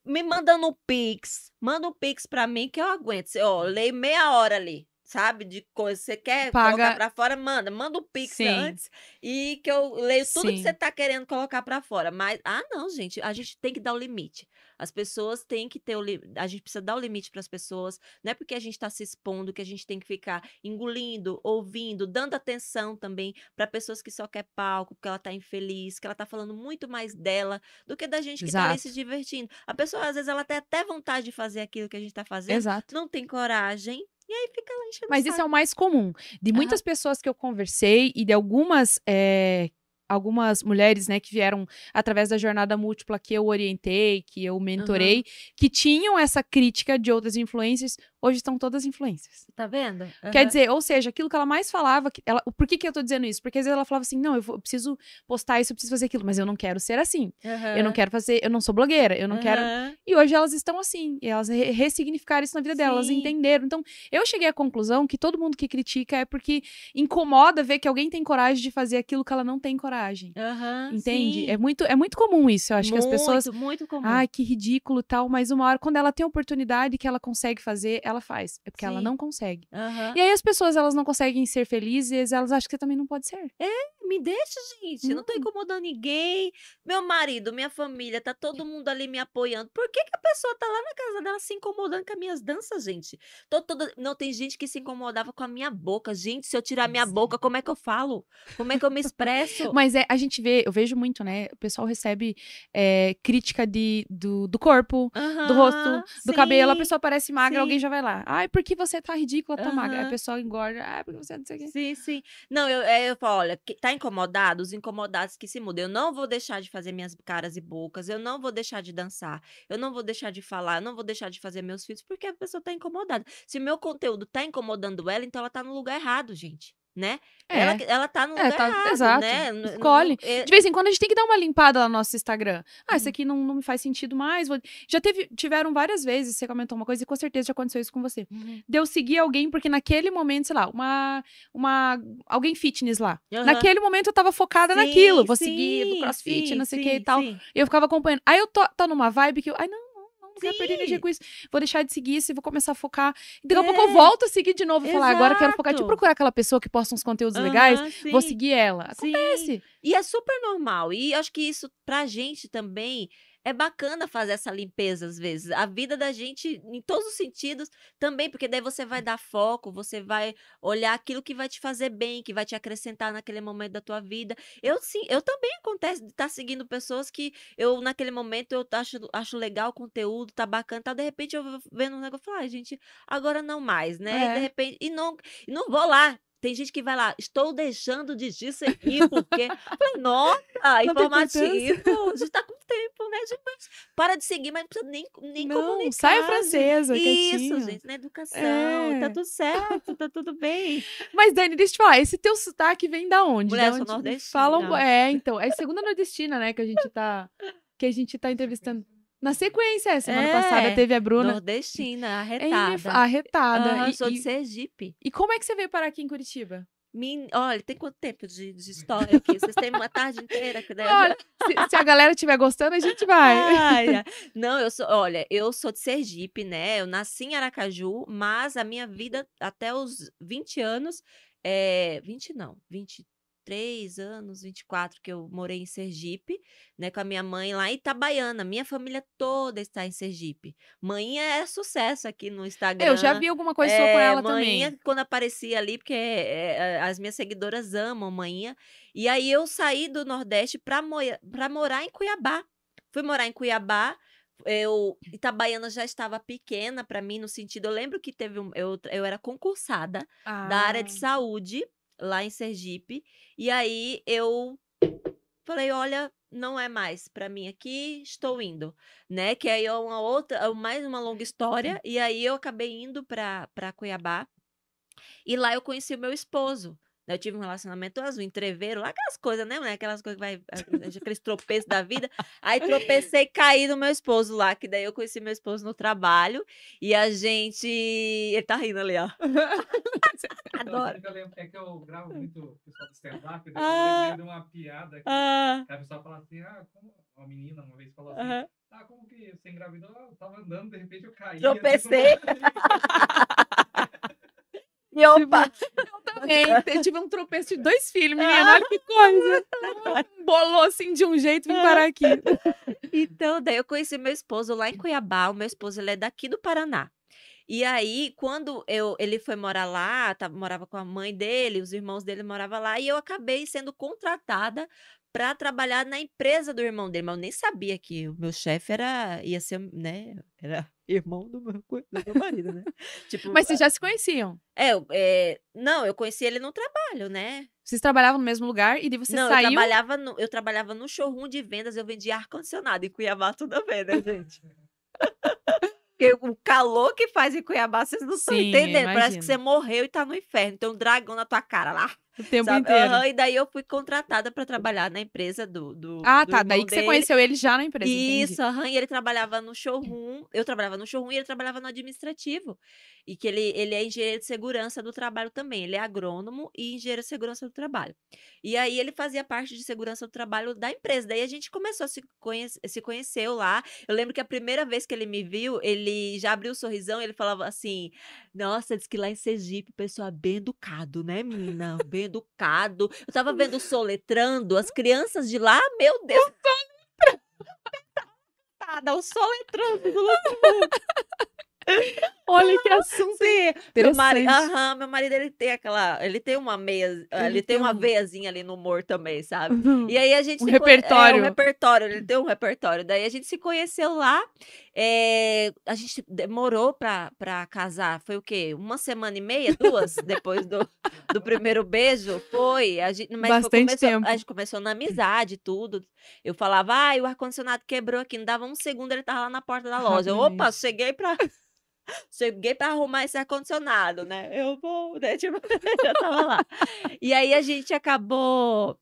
Me mandando um pix. Manda um pix pra mim que eu aguento. Ó, leio meia hora ali. Sabe? De coisa. Você quer Paga- colocar pra fora? Manda. Manda um pix Sim. antes. E que eu leio tudo que Sim. você tá querendo colocar pra fora. Mas, ah, não, gente. A gente tem que dar o limite. As pessoas têm que ter o limite. A gente precisa dar o limite pras pessoas. Não é porque a gente tá se expondo que a gente tem que ficar engolindo, ouvindo, dando atenção também para pessoas que só quer palco, porque ela tá infeliz, que ela tá falando muito mais dela do que da gente que tá ali Exato. se divertindo. A pessoa, às vezes, ela tem até vontade de fazer aquilo que a gente tá fazendo, Exato. não tem coragem, e aí fica lá enchendo Mas isso é o mais comum. De muitas pessoas que eu conversei e de algumas. eh, Algumas mulheres, né, que vieram através da jornada múltipla que eu orientei, que eu mentorei, que tinham essa crítica de outras influências, hoje estão todas influências. Tá vendo? Quer Aham. dizer, ou seja, aquilo que ela mais falava, ela, por que, que eu tô dizendo isso? Porque às vezes ela falava assim: não, eu, vou- eu preciso postar isso, eu preciso fazer aquilo, mas eu não quero ser assim. Eu não quero fazer, eu não sou blogueira, eu não quero. Aham. E hoje elas estão assim, e elas re- ressignificaram isso na vida delas, Sim. entenderam. Então, eu cheguei à conclusão que todo mundo que critica é porque incomoda ver que alguém tem coragem de fazer aquilo que ela não tem coragem. Entende? sim. É muito, é muito comum isso. Eu acho que as pessoas. Muito, muito comum. Ai, que ridículo e tal, mas uma hora, quando ela tem oportunidade que ela consegue fazer, ela faz. É porque ela Sim. não consegue. Aham. E aí as pessoas, elas não conseguem ser felizes, elas acham que você também não pode ser. Me deixa, gente. Eu não tô Não. incomodando ninguém. Meu marido, minha família, tá todo mundo ali me apoiando. Por que, que a pessoa tá lá na casa dela se incomodando com as minhas danças, gente? Tô toda... Não, tem gente que se incomodava com a minha boca. Gente, se eu tirar minha é. boca, como é que eu falo? Como é que eu me expresso? Mas é, a gente vê, eu vejo muito, né? O pessoal recebe é, crítica de, do, do corpo, do rosto, do cabelo. A sim, pessoa parece magra, alguém sim. já vai lá. Ai, por que você tá ridícula, tá magra? Aí a Aham. pessoa engorda. Ai, porque você não sei o quê. Sim, sim. Não, eu, é, eu falo, olha, tá incomodado? Os incomodados que se mudam. Eu não vou deixar de fazer minhas caras e bocas, eu não vou deixar de dançar, eu não vou deixar de falar, eu não vou deixar de fazer meus filhos, porque a pessoa tá incomodada. Se meu conteúdo tá incomodando ela, então ela tá no lugar errado, gente, né? Ela, É. que- ela tá no É, lugar tá- errado, exato. né? Escolhe. é- De vez em quando a gente tem que dar uma limpada lá no nosso Instagram. Ah, isso Uhum. aqui não, não me faz sentido mais. vou- Já teve, tiveram várias vezes, você comentou uma coisa e com certeza já aconteceu isso com você. Uhum. De eu seguir alguém, porque naquele momento, sei lá, uma. uma alguém fitness lá. Aham. Naquele momento eu tava focada Sim, naquilo. Vou seguir do sim, crossfit, não sei o que e sim, tal. sim. Eu ficava acompanhando. Aí eu tô, tô numa vibe que eu. Ai, não, não, quero perder energia Sim. com isso. Vou deixar de seguir isso e vou começar a focar. E daqui a pouco eu É. volto a seguir de novo e falar, agora quero focar. Deixa eu Exato. procurar aquela pessoa que posta uns conteúdos legais. Aham, Vou sim. seguir ela. Sim. Acontece. E é super normal. E acho que isso, pra gente também, é bacana fazer essa limpeza às vezes. A vida da gente, em todos os sentidos, também, porque daí você vai dar foco, você vai olhar aquilo que vai te fazer bem, que vai te acrescentar naquele momento da tua vida. Eu sim, eu também acontece de estar seguindo pessoas que eu, naquele momento, eu acho, acho legal o conteúdo, tá bacana, tá? De repente eu vendo um negócio e falo, ai, gente, agora não mais, né? E É. de repente, e não, e não vou lá. Tem gente que vai lá, estou deixando de te seguir, porque. Falei, Nossa, informativo. A gente tá com tempo, né? gente? Para de seguir, mas não precisa nem, nem não, comunicar. saia gente. francesa, Isso, quietinha. gente, na educação. É. Tá tudo certo, tá tudo bem. Mas, Dani, deixa eu te falar, esse teu sotaque vem da onde? Mulher, Da eu sou onde nordestina. Falam, é, então, é segunda nordestina, né, que a gente tá que a gente tá entrevistando. Na sequência, é, semana É, passada teve a Bruna. Nordestina, arretada. Arretada. Aham, E- sou de Sergipe. e como é que você veio parar aqui em Curitiba? Min... Olha, tem quanto tempo de, de história aqui? Vocês têm uma tarde inteira que eu já- Olha, se, se a galera estiver gostando, a gente vai. Ai. Não, eu sou, olha, eu sou de Sergipe, né? Eu nasci em Aracaju, mas a minha vida até os 20 anos, é, 20 não, 23 anos, 24, que eu morei em Sergipe, né, com a minha mãe lá em Itabaiana. Minha família toda está em Sergipe. Mãinha é sucesso aqui no Instagram. Eu já vi alguma coisa sua com É, ela Maninha, também. quando aparecia ali, porque é, é, as minhas seguidoras amam Maninha. E aí eu saí do Nordeste para morar em Cuiabá. Fui morar em Cuiabá. Eu, Itabaiana já estava pequena para mim, no sentido. Eu lembro que teve um. Eu, eu era concursada da área de Ah, saúde lá em Sergipe. E aí eu falei, olha, não é mais para mim aqui, estou indo, né? Que aí é uma outra, é mais uma longa história. E aí eu acabei indo para para Cuiabá. E lá eu conheci o meu esposo. Eu tive um relacionamento azul, entreveiro, lá aquelas coisas, né? né, Aquelas coisas que vai. Aqueles tropeços da vida. Aí tropecei e caí no meu esposo lá, que daí eu conheci meu esposo no trabalho. E a gente. Ele tá rindo ali, ó. Adoro. é que eu lembro- É que eu gravo muito o pessoal do stand-up, Ah. eu de uma piada que Ah, a pessoa fala assim, ah, como... Uma menina uma vez falou assim, aham. ah, como que você engravidou? Eu tava andando, de repente eu caí. Tropecei. E opa! Também. Eu tive um tropeço de dois filhos, menina. Olha que coisa. Bolou assim de um jeito, vim parar aqui. Então, daí eu conheci meu esposo lá em Cuiabá. O meu esposo ele é daqui do Paraná. E aí, quando eu, ele foi morar lá, tava, morava com a mãe dele, os irmãos dele moravam lá, e eu acabei sendo contratada para trabalhar na empresa do irmão dele. Mas eu nem sabia que o meu chefe era, ia ser, né? Era irmão do meu, do meu marido, né? tipo, Mas vocês já se conheciam? é, eu- é, não, eu conheci ele no trabalho, né? Vocês trabalhavam no mesmo lugar e daí você não, eu saiu. trabalhava, no, eu trabalhava no showroom de vendas, eu vendia ar-condicionado em Cuiabá, tudo ver, né, gente? Porque o calor que faz em Cuiabá, vocês não estão eu entendendo. Parece que você morreu e tá no inferno. Tem um dragão na tua cara lá. O tempo sabe? inteiro. Aham, e daí eu fui contratada para trabalhar na empresa do. do Ah, do tá. Daí que você dele. conheceu ele já na empresa. Isso, aham, e ele trabalhava no showroom, eu trabalhava no showroom e ele trabalhava no administrativo. E que ele, ele é engenheiro de segurança do trabalho também. Ele é agrônomo e engenheiro de segurança do trabalho. E aí ele fazia parte de segurança do trabalho da empresa. Daí a gente começou a se, conhece, se conheceu lá. Eu lembro que a primeira vez que ele me viu, ele já abriu o sorrisão e ele falava assim: Nossa, diz que lá em Sergipe o pessoal é bem educado, né, menina? Bem educado. Eu tava vendo soletrando, as crianças de lá, meu Deus. Soletrando. O soletrando do Olha que assunto meu marido, aham, meu marido ele tem aquela, ele tem uma meia, ah, ele, tem, uma um- veiazinha ali no humor também, sabe? Uhum. E aí a gente Um repertório. É, um repertório, ele tem um repertório. Daí a gente se conheceu lá. É, a gente demorou pra casar. Foi o quê? Uma semana e meia, duas, depois do, do primeiro beijo? Foi. A gente, mas Bastante começou, tempo. A gente começou na amizade, tudo. Eu falava, ai, o ar-condicionado quebrou aqui. Não dava um segundo, ele tava lá na porta da loja. Eu, Opa, cheguei pra. Cheguei pra arrumar esse ar-condicionado, né? Eu vou, né? Tipo, já tava lá. E aí a gente acabou.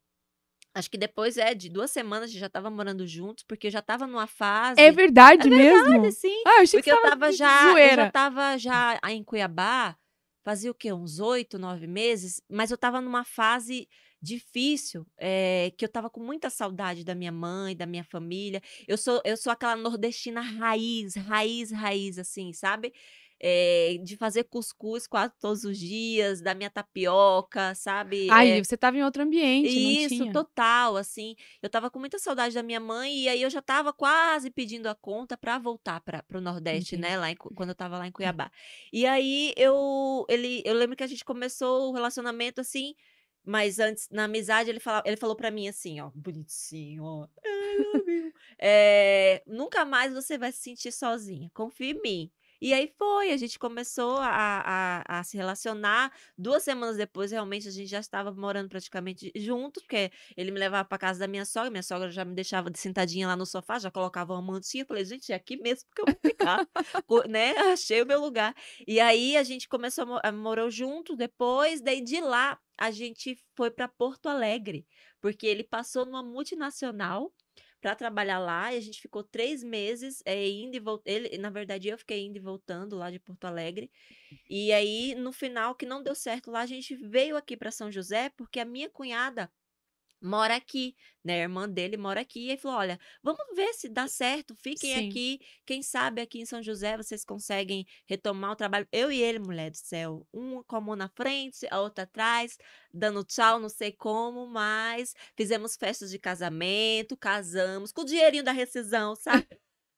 Acho que depois é de duas semanas a gente já tava morando juntos, porque eu já tava numa fase. É verdade É mesmo? verdade, sim. Ah, eu achei Porque que eu tava já, eu zoeira. já tava já em Cuiabá, fazia o quê? Uns oito, nove meses, mas eu tava numa fase difícil, eh, que eu tava com muita saudade da minha mãe, da minha família. Eu sou, eu sou aquela nordestina raiz, raiz, raiz, assim, sabe? Eh, de fazer cuscuz quase todos os dias, da minha tapioca, sabe? Aí, Eh, você tava em outro ambiente, não isso, total, assim. Eu tava com muita saudade da minha mãe e aí eu já tava quase pedindo a conta pra voltar para o Nordeste, né, Entendi. lá em quando eu tava lá em Cuiabá. E aí eu ele eu lembro que a gente começou o relacionamento assim, mas antes na amizade ele falava, ele falou pra mim assim, ó, bonitinho, ó. You. Eh, nunca mais você vai se sentir sozinha. Confia em mim. E aí foi, a gente começou a, a, a se relacionar. Duas semanas depois, realmente, a gente já estava morando praticamente juntos, porque ele me levava para casa da minha sogra, minha sogra já me deixava de sentadinha lá no sofá, já colocava uma mantinha. Eu falei, gente, é aqui mesmo que eu vou ficar, né? Achei o meu lugar. E aí a gente começou a morou junto depois, daí de lá a gente foi para Porto Alegre, porque ele passou numa multinacional para trabalhar lá e a gente ficou três meses é, indo e voltando. Na verdade, eu fiquei indo e voltando lá de Porto Alegre. E aí, no final, que não deu certo lá, a gente veio aqui para São José, porque a minha cunhada mora aqui, né? A irmã dele mora aqui. E ele falou: olha, vamos ver se dá certo. Fiquem Sim. aqui. Quem sabe aqui em São José vocês conseguem retomar o trabalho. Eu e ele, mulher do céu, um com a mão na frente, a outra atrás, dando tchau, não sei como, mas fizemos festas de casamento, casamos, com o dinheirinho da rescisão, sabe?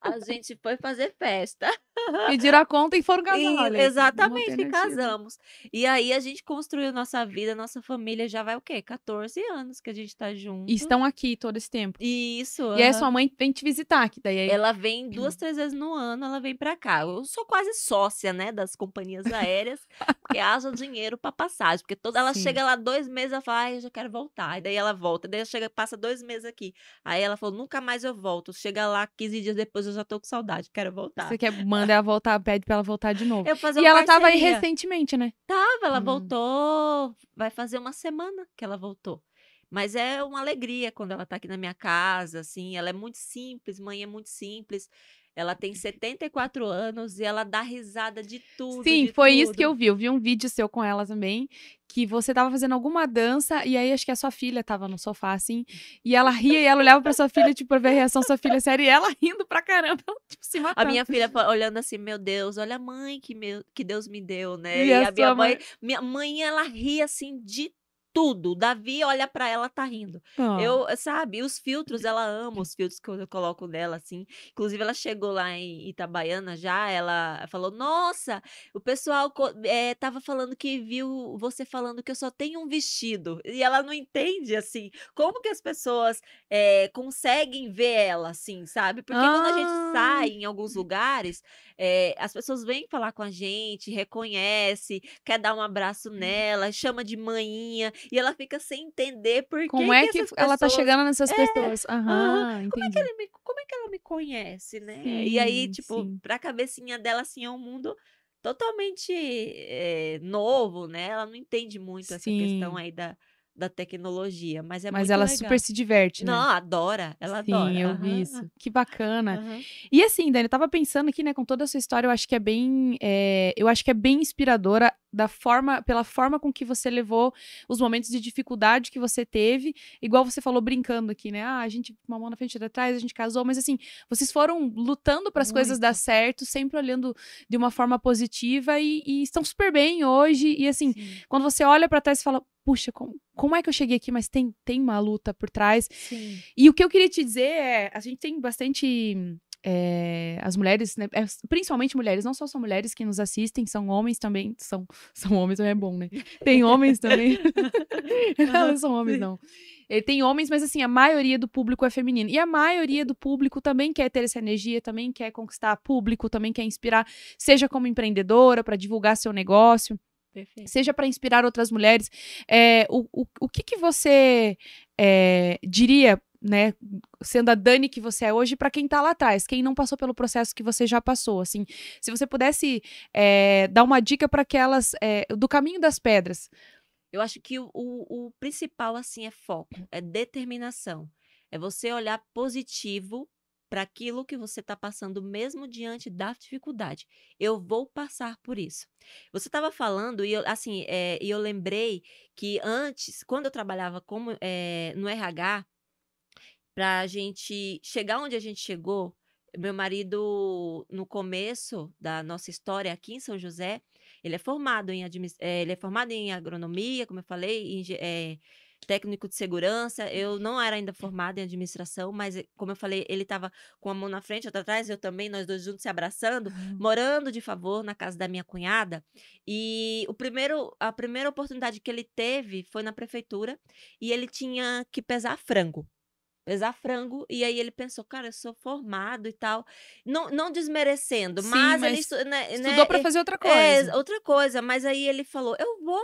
A gente foi fazer festa. Pediram a conta e foram casar. E- olha aí, exatamente, e casamos. E aí a gente construiu nossa vida, nossa família já vai o quê? 14 anos que a gente tá junto. E estão aqui todo esse tempo. Isso. E aí aham. sua mãe vem te visitar, que daí aí Ela vem duas, três vezes no ano, ela vem pra cá. Eu sou quase sócia, né, das companhias aéreas, porque haja dinheiro pra passagem. Porque toda ela Sim. chega lá dois meses, ela fala, ai, eu já quero voltar. E daí ela volta. Daí ela chega, passa dois meses aqui. Aí ela falou, nunca mais eu volto. Chega lá, 15 dias depois, eu já tô com saudade, quero voltar. você quer manda ela voltar, pede pra ela voltar de novo. Eu fazer E ela tava aí parceria. recentemente, né? Tava, ela Hum. voltou. Vai fazer uma semana que ela voltou. Mas é uma alegria quando ela tá aqui na minha casa, assim. Ela é muito simples, mãe é muito simples. Ela tem 74 anos e ela dá risada de tudo. Sim, de foi isso que eu tudo. vi. Eu vi um vídeo seu com ela também, que você tava fazendo alguma dança, e aí acho que a sua filha tava no sofá, assim, e ela ria e ela olhava pra sua filha, tipo, pra ver a reação da sua filha séria, e ela rindo pra caramba, ela, tipo, se A matando. minha filha olhando assim, meu Deus, olha a mãe que, meu, que Deus me deu, né? E E, a a minha mãe, mãe? minha mãe, ela ri assim de tudo. Davi olha pra ela, tá rindo. Ó, Eu, sabe, os filtros, ela ama os filtros que eu coloco nela, assim. Inclusive, ela chegou lá em Itabaiana já, ela falou, nossa, o pessoal eh, tava falando que viu você falando que eu só tenho um vestido. E ela não entende, assim, como que as pessoas eh, conseguem ver ela, assim, sabe? Porque quando a gente Ah. sai em alguns lugares, eh, as pessoas vêm falar com a gente, reconhece, quer dar um abraço nela, chama de manhinha, e ela fica sem entender por que Como é que ela tá chegando nessas pessoas? Aham, Como é, que ela me, como é que ela me conhece, né? e aí, Sim, tipo, sim. pra cabecinha dela, assim, é um mundo totalmente eh, novo, né? Ela não entende muito essa questão Sim. aí da, da tecnologia, mas é Mas ela legal. super se diverte, né? Não, adora, ela Sim, adora. eu vi aham, isso. Que bacana. aham. E assim, Dani, eu tava pensando aqui, né, com toda a sua história, eu acho que é bem, é, eu acho que é bem inspiradora da forma, pela forma com que você levou os momentos de dificuldade que você teve, igual você falou brincando aqui, né? Ah, a gente uma mão na frente e atrás, a gente casou, mas assim, vocês foram lutando para as coisas dar certo, sempre olhando de uma forma positiva e, e estão super bem hoje. E assim, Sim, quando você olha para trás e fala, puxa, como, como é que eu cheguei aqui? Mas tem, tem uma luta por trás. sim. E o que eu queria te dizer é, a gente tem bastante é, as mulheres, né, é, principalmente mulheres, não só são mulheres que nos assistem, são homens também, são, são homens também é bom, né? Tem homens também. não, não são homens, não. É, tem homens, mas assim, a maioria do público é feminino. E a maioria do público também quer ter essa energia, também quer conquistar público, também quer inspirar, seja como empreendedora, para divulgar seu negócio Perfeito. seja para inspirar outras mulheres. É, o, o, o que, que você é, diria, né, sendo a Dani que você é hoje, para quem tá lá atrás, quem não passou pelo processo que você já passou, assim, se você pudesse é, dar uma dica para aquelas é, do caminho das pedras. Eu acho que o, o, principal, assim, é foco, é determinação. É você olhar positivo para aquilo que você está passando, mesmo diante da dificuldade. Eu vou passar por isso. Você estava falando, e eu, assim, é, e eu lembrei que antes, quando eu trabalhava como, no RH, para a gente chegar onde a gente chegou, meu marido, no começo da nossa história aqui em São José, ele é formado em, eh, ele é formado em agronomia, como eu falei, em ge- eh, técnico de segurança. Eu não era ainda formada em administração, mas, eh, como eu falei, ele estava com a mão na frente, outra atrás, eu também, nós dois juntos se abraçando, morando de favor na casa da minha cunhada. E o primeiro, a primeira oportunidade que ele teve foi na prefeitura e ele tinha que pesar frango. Pesar frango, e aí ele pensou, cara, eu sou formado e tal. Não, não desmerecendo, Sim, mas, ele mas estu- né, Estudou né, para fazer outra é, coisa. outra coisa, mas aí ele falou, eu vou.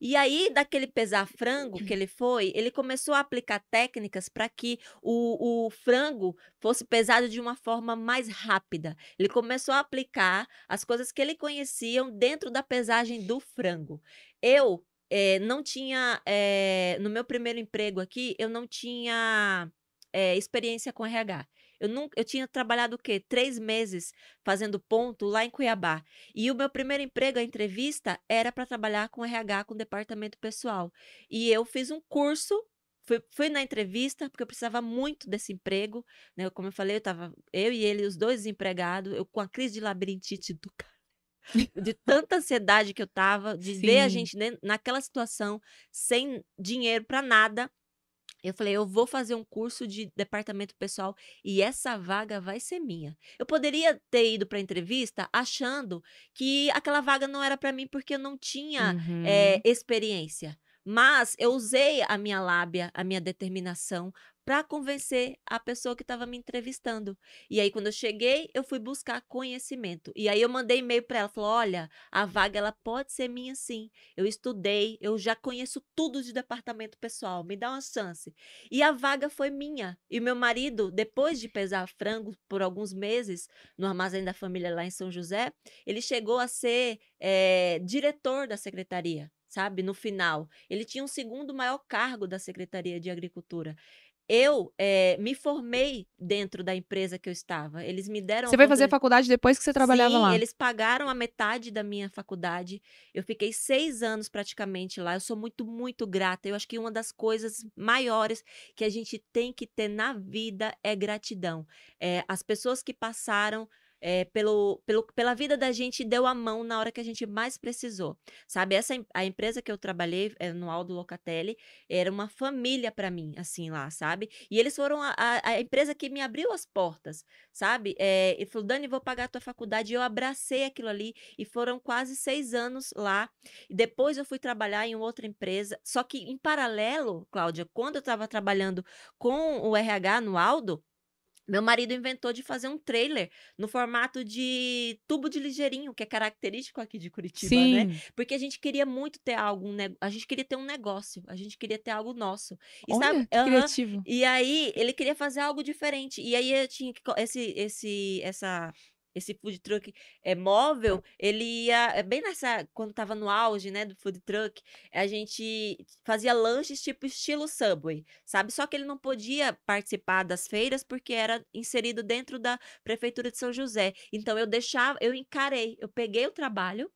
E aí, daquele pesar frango que ele foi, ele começou a aplicar técnicas para que o, o frango fosse pesado de uma forma mais rápida. Ele começou a aplicar as coisas que ele conhecia dentro da pesagem do frango. Eu eh, não tinha, eh, no meu primeiro emprego aqui, eu não tinha eh, experiência com RH. Eu, nunca, eu tinha trabalhado o quê? Três meses fazendo ponto lá em Cuiabá. E o meu primeiro emprego, a entrevista, era para trabalhar com RH, com departamento pessoal. E eu fiz um curso Fui, fui na entrevista, porque eu precisava muito desse emprego, né? Como eu falei, eu tava, eu e ele, os dois desempregados, eu com a crise de labirintite do cara. De tanta ansiedade que eu tava, de ver a Sim. gente naquela situação, sem dinheiro pra nada. Eu falei, eu vou fazer um curso de departamento pessoal e essa vaga vai ser minha. Eu poderia ter ido para entrevista achando que aquela vaga não era para mim porque eu não tinha Uhum. é, experiência. Mas eu usei a minha lábia, a minha determinação para convencer a pessoa que estava me entrevistando. E aí, quando eu cheguei, eu fui buscar conhecimento. E aí, eu mandei e-mail para ela, falou: olha, a vaga ela pode ser minha sim. Eu estudei, eu já conheço tudo de departamento pessoal, me dá uma chance. E a vaga foi minha. E meu marido, depois de pesar frango por alguns meses no armazém da família lá em São José, ele chegou a ser eh, diretor da secretaria, sabe? No final. Ele tinha um segundo maior cargo da Secretaria de Agricultura. Eu eh, me formei dentro da empresa que eu estava. Eles me deram. a Você foi fazer oportuni- faculdade depois que você trabalhava Sim, lá? eles pagaram a metade da minha faculdade. Eu fiquei seis anos praticamente lá. Eu sou muito, muito grata. Eu acho que uma das coisas maiores que a gente tem que ter na vida é gratidão. É, as pessoas que passaram. É, pelo, pelo, pela vida da gente deu a mão na hora que a gente mais precisou, sabe? Essa a empresa que eu trabalhei é, no Aldo Locatelli era uma família para mim, assim lá, sabe? E eles foram a, a, a empresa que me abriu as portas, sabe? É, e falou, Dani, vou pagar a tua faculdade. E eu abracei aquilo ali e foram quase seis anos lá. E depois eu fui trabalhar em outra empresa. Só que em paralelo, Cláudia, quando eu estava trabalhando com o RH no Aldo, meu marido inventou de fazer um trailer no formato de tubo de ligeirinho, que é característico aqui de Curitiba, né? Sim. Porque a gente queria muito ter algo, nego- a gente queria ter um negócio, a gente queria ter algo nosso. E Olha, sabe, criativo. E aí ele queria fazer algo diferente. E aí eu tinha que esse esse essa esse food truck é móvel, ele ia é bem nessa quando tava no auge, né, do food truck, a gente fazia lanches tipo estilo Subway, sabe? Só que ele não podia participar das feiras porque era inserido dentro da prefeitura de São José. Então eu deixava, eu encarei, eu peguei o trabalho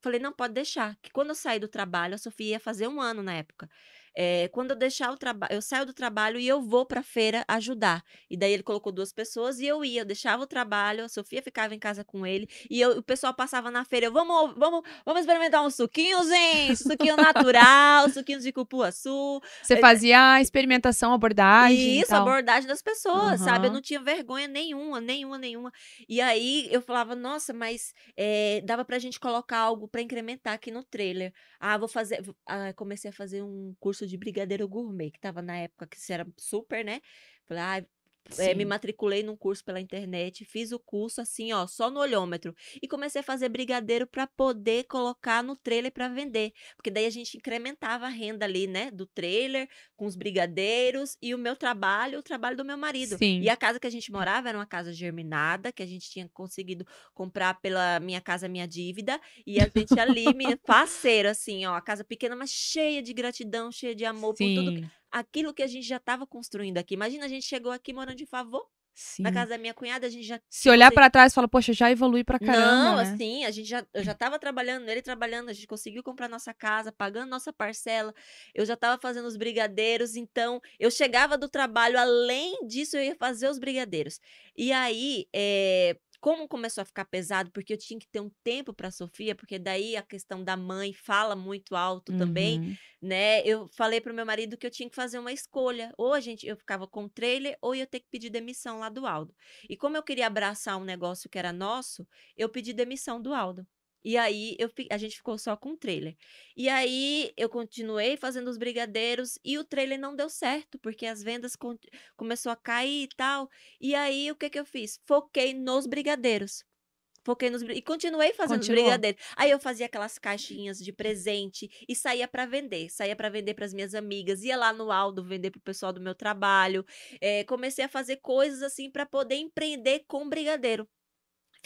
Falei, não, pode deixar. Que quando eu saí do trabalho, a Sofia ia fazer um ano na época. Eh, quando eu deixar o trabalho, eu saio do trabalho e eu vou pra feira ajudar. E daí ele colocou duas pessoas e eu ia, eu deixava o trabalho, a Sofia ficava em casa com ele e eu- o pessoal passava na feira, eu, vamos, vamos, vamos experimentar um suquinho, gente, suquinho natural, suquinhos de cupuaçu, Você É- fazia a experimentação, abordagem isso, a abordagem das pessoas, sabe? Eu não tinha vergonha nenhuma, nenhuma, nenhuma. E aí eu falava, nossa, mas eh, dava pra gente colocar algo pra incrementar aqui no trailer. Ah, vou fazer. Ah, comecei a fazer um curso de brigadeiro gourmet, que tava na época que isso era super, né? Falei, ah, eh, me Sim. matriculei num curso pela internet, fiz o curso assim, ó, só no olhômetro. E comecei a fazer brigadeiro pra poder colocar no trailer pra vender. Porque daí a gente incrementava a renda ali, né? Do trailer, com os brigadeiros e o meu trabalho, o trabalho do meu marido. Sim. E a casa que a gente morava era uma casa germinada, que a gente tinha conseguido comprar pela Minha Casa Minha Dívida. E a gente ali, me parceiro, assim, ó, a casa pequena, mas cheia de gratidão, cheia de amor por tudo Sim. Aquilo que a gente já estava construindo aqui. Imagina, a gente chegou aqui morando de favor, Sim. na casa da minha cunhada, a gente já Se olhar pra trás, fala, poxa, já evolui pra caramba, não, né? assim, a gente já, eu já estava trabalhando, ele trabalhando, a gente conseguiu comprar nossa casa, pagando nossa parcela, eu já estava fazendo os brigadeiros, então eu chegava do trabalho, além disso, eu ia fazer os brigadeiros. E aí, eh, como começou a ficar pesado, porque eu tinha que ter um tempo para Sofia, porque daí a questão da mãe fala muito alto também, Uhum. né? Eu falei pro meu marido que eu tinha que fazer uma escolha. Ou a gente, eu ficava com o trailer, ou eu ia ter que pedir demissão lá do Aldo. E como eu queria abraçar um negócio que era nosso, eu pedi demissão do Aldo. E aí eu, a gente ficou só com o trailer. E aí eu continuei fazendo os brigadeiros e o trailer não deu certo, porque as vendas con- começou a cair e tal. E aí o que que eu fiz? Foquei nos brigadeiros. Foquei nos e continuei fazendo os Continuou. brigadeiros. Aí eu fazia aquelas caixinhas de presente e saía para vender, saía para vender para as minhas amigas, ia lá no Aldo vender pro pessoal do meu trabalho. Eh, comecei a fazer coisas assim para poder empreender com brigadeiro.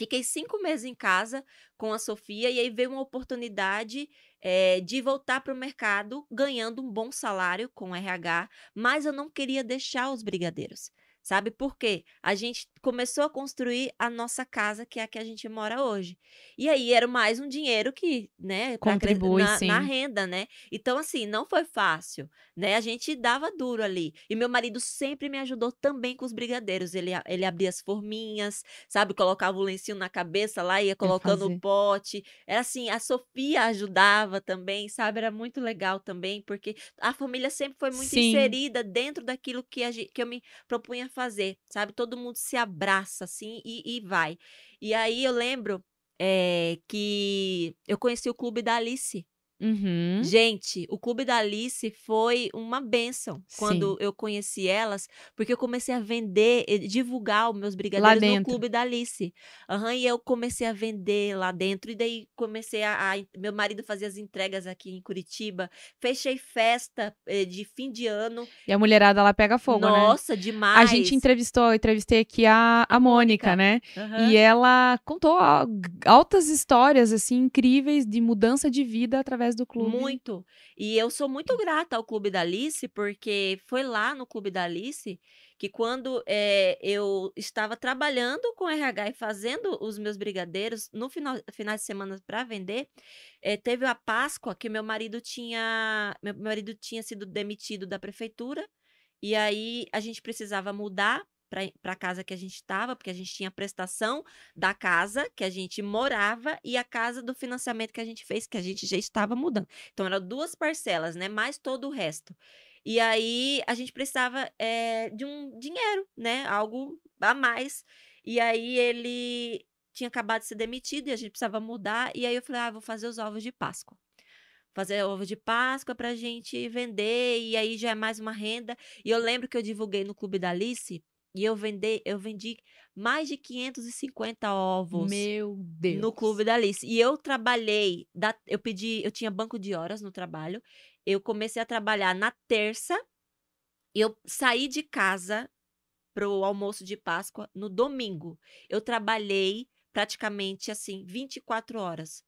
Fiquei cinco meses em casa com a Sofia e aí veio uma oportunidade eh, de voltar para o mercado ganhando um bom salário com RH, mas eu não queria deixar os brigadeiros. Sabe por quê? A gente começou a construir a nossa casa, que é a que a gente mora hoje. E aí era mais um dinheiro que, né, Contribui, na, na renda, né? Então, assim, não foi fácil, né? A gente dava duro ali. E meu marido sempre me ajudou também com os brigadeiros. Ele, ele abria as forminhas, sabe? Colocava o lencinho na cabeça lá, ia colocando o pote. Era assim, a Sofia ajudava também, sabe? Era muito legal também, porque a família sempre foi muito Sim. inserida dentro daquilo que, a, gen- que eu me propunha fazer, sabe? Todo mundo se abraça assim e, e vai. E aí eu lembro eh, que eu conheci o Clube da Alice. Uhum. Gente, o Clube da Alice foi uma benção quando eu conheci elas, porque eu comecei a vender, e divulgar os meus brigadeiros no. Clube da Alice. Aham, e eu comecei a vender lá dentro, e daí comecei a, a- Meu marido fazia as entregas aqui em Curitiba. Fechei festa eh, de fim de ano. E a mulherada lá pega fogo, né? Nossa, A demais. gente entrevistou, eu entrevistei aqui a, a Mônica, né? Aham. E ela contou al- altas histórias, assim, incríveis de mudança de vida através do clube. Muito. E eu sou muito grata ao Clube da Alice, porque foi lá no Clube da Alice que quando eh, eu estava trabalhando com RH e fazendo os meus brigadeiros no final, finais de semana para vender, eh, teve a Páscoa que meu marido tinha, meu marido tinha sido demitido da prefeitura e aí a gente precisava mudar para a casa que a gente estava, porque a gente tinha a prestação da casa que a gente morava e a casa do financiamento que a gente fez, que a gente já estava mudando. Então, eram duas parcelas, né? Mais todo o resto. E aí, a gente precisava eh, de um dinheiro, né? Algo a mais. E aí, ele tinha acabado de ser demitido e a gente precisava mudar. E aí, eu falei, ah, vou fazer os ovos de Páscoa. Fazer ovos de Páscoa pra gente vender, e aí já é mais uma renda. E eu lembro que eu divulguei no Clube da Alice, e eu, vende, eu vendi mais de 550 ovos Meu Deus. no Clube da Alice. E eu trabalhei, da- eu pedi, eu tinha banco de horas no trabalho. Eu comecei a trabalhar na terça. Eu saí de casa pro almoço de Páscoa no domingo. Eu trabalhei praticamente assim 24 horas.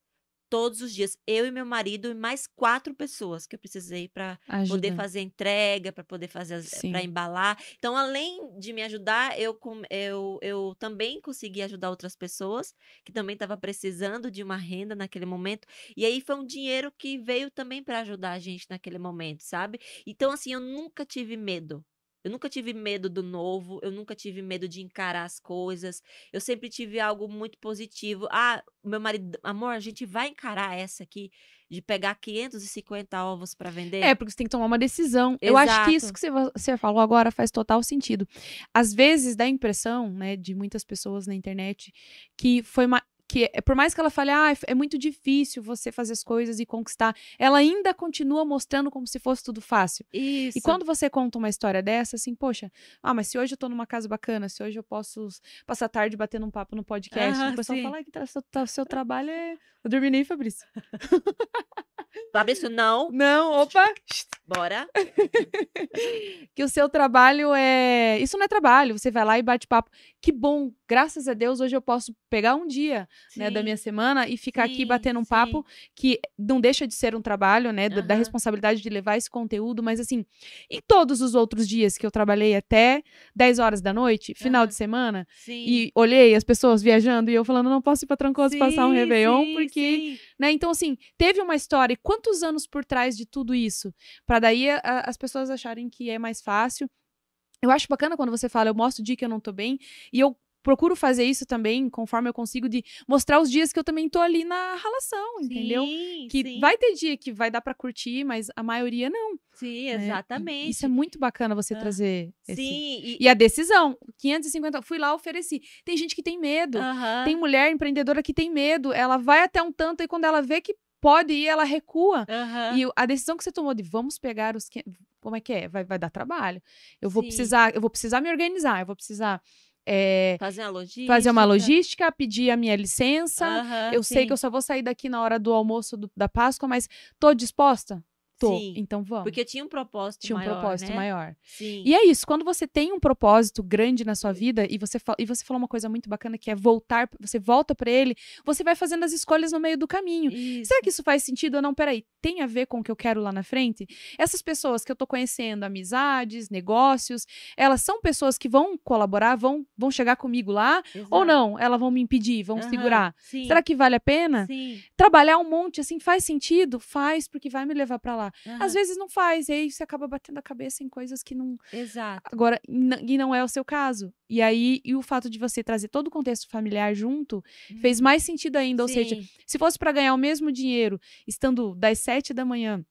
Todos os dias, eu e meu marido e mais quatro pessoas que eu precisei para poder fazer entrega, para poder fazer para embalar. Então, além de me ajudar, eu, eu, eu também consegui ajudar outras pessoas que também estavam precisando de uma renda naquele momento. E aí foi um dinheiro que veio também para ajudar a gente naquele momento, sabe? Então, assim, eu nunca tive medo. Eu nunca tive medo do novo, eu nunca tive medo de encarar as coisas. Eu sempre tive algo muito positivo. Ah, meu marido, amor, a gente vai encarar essa aqui de pegar 550 ovos para vender? É, porque você tem que tomar uma decisão. Eu acho que isso Exato. que você falou agora faz total sentido. Às vezes dá a impressão, né, de muitas pessoas na internet que foi uma. Que é- por mais que ela fale, ah, é muito difícil você fazer as coisas e conquistar, ela ainda continua mostrando como se fosse tudo fácil. Isso. E quando você conta uma história dessa, assim, poxa, ah, mas se hoje eu tô numa casa bacana, se hoje eu posso passar a tarde batendo um papo no podcast, Ah, o pessoal sim. fala "Ai, que tá, seu, seu trabalho é. Eu dormi nem, Fabrício. Fabrício, não. Não, opa! Bora. que o seu trabalho é. Isso não é trabalho, você vai lá e bate papo. Que bom, graças a Deus, hoje eu posso pegar um dia né, da minha semana e ficar aqui Sim, batendo um sim. papo que não deixa de ser um trabalho, né? da- Da responsabilidade de levar esse conteúdo, mas assim, em todos os outros dias que eu trabalhei até 10 horas da noite, final Aham. de semana, e olhei as pessoas viajando e eu falando, não posso ir pra Trancoso passar um Réveillon, porque sim. né? Então, assim, teve uma história. E quantos anos por trás de tudo isso? Pra daí a- as pessoas acharem que é mais fácil. Eu acho bacana quando você fala, eu mostro o dia que eu não tô bem. E eu procuro fazer isso também, conforme eu consigo, de mostrar os dias que eu também tô ali na relação, entendeu? Sim, Que sim, vai ter dia que vai dar pra curtir, mas a maioria não. Sim, né? Exatamente. Isso é muito bacana você Ah, trazer. esse- Sim. E, E a decisão, 550, fui lá, ofereci. Tem gente que tem medo. Aham, Tem mulher empreendedora que tem medo. Ela vai até um tanto e quando ela vê que pode ir, ela recua. aham. E a decisão que você tomou de vamos pegar os como é que é? Vai, vai dar trabalho. Eu vou Sim. precisar, eu vou precisar me organizar, eu vou precisar é, Fazer uma logística. fazer uma logística, pedir a minha licença. Aham, eu sei sim. que eu só vou sair daqui na hora do almoço do- da Páscoa, mas tô disposta? Sim, Então vamos. Porque tinha um propósito Tinha um maior, propósito né? maior. Sim. E é isso, quando você tem um propósito grande na sua vida e você, e você falou uma coisa muito bacana que é voltar, você volta pra ele, você vai fazendo as escolhas no meio do caminho. Isso. Será que isso faz sentido ou não? Peraí, tem a ver com o que eu quero lá na frente? Essas pessoas que eu tô conhecendo, amizades, negócios, elas são pessoas que vão colaborar, vão, vão chegar comigo lá, ou Exato. não? Elas vão me impedir, vão Aham, segurar. Sim. Será que vale a pena? Sim. Trabalhar um monte assim faz sentido? Faz, porque vai me levar pra lá. Aham, Às vezes não faz, e aí você acaba batendo a cabeça em coisas que não. Exato. Agora, e não é o seu caso. E aí, e o fato de você trazer todo o contexto familiar junto fez mais sentido ainda. Ou seja, Sim. se fosse pra ganhar o mesmo dinheiro estando das sete da manhã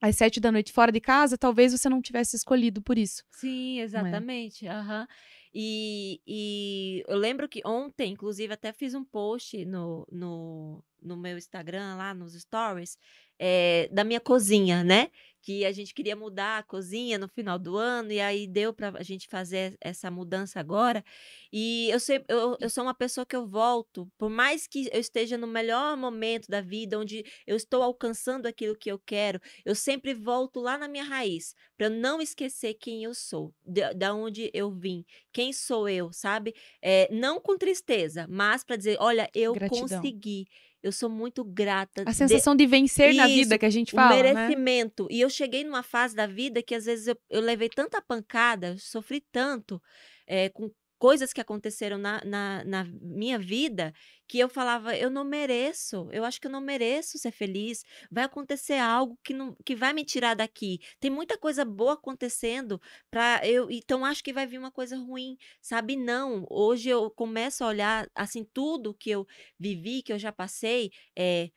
às sete da noite fora de casa, talvez você não tivesse escolhido por isso. Sim, exatamente. aham. E, e eu lembro que ontem, inclusive, até fiz um post no, no, no meu Instagram, lá nos stories, eh, da minha cozinha, né? Que a gente queria mudar a cozinha no final do ano, e aí deu para a gente fazer essa mudança agora. E eu, sei, eu, eu sou uma pessoa que eu volto, por mais que eu esteja no melhor momento da vida, onde eu estou alcançando aquilo que eu quero, eu sempre volto lá na minha raiz, para eu não esquecer quem eu sou, da da onde eu vim, quem sou eu, sabe? Eh, não com tristeza, mas para dizer, olha, eu Gratidão. consegui. Eu sou muito grata. A de- sensação de vencer na vida Isso, que a gente o fala, né? merecimento. E eu cheguei numa fase da vida que às vezes eu, eu levei tanta pancada, sofri tanto eh, com coisas que aconteceram na, na, na minha vida que eu falava, eu não mereço, eu acho que eu não mereço ser feliz. Vai acontecer algo que, não, que vai me tirar daqui. Tem muita coisa boa acontecendo para eu, então acho que vai vir uma coisa ruim, sabe? Não. Hoje eu começo a olhar assim tudo que eu vivi, que eu já passei, é,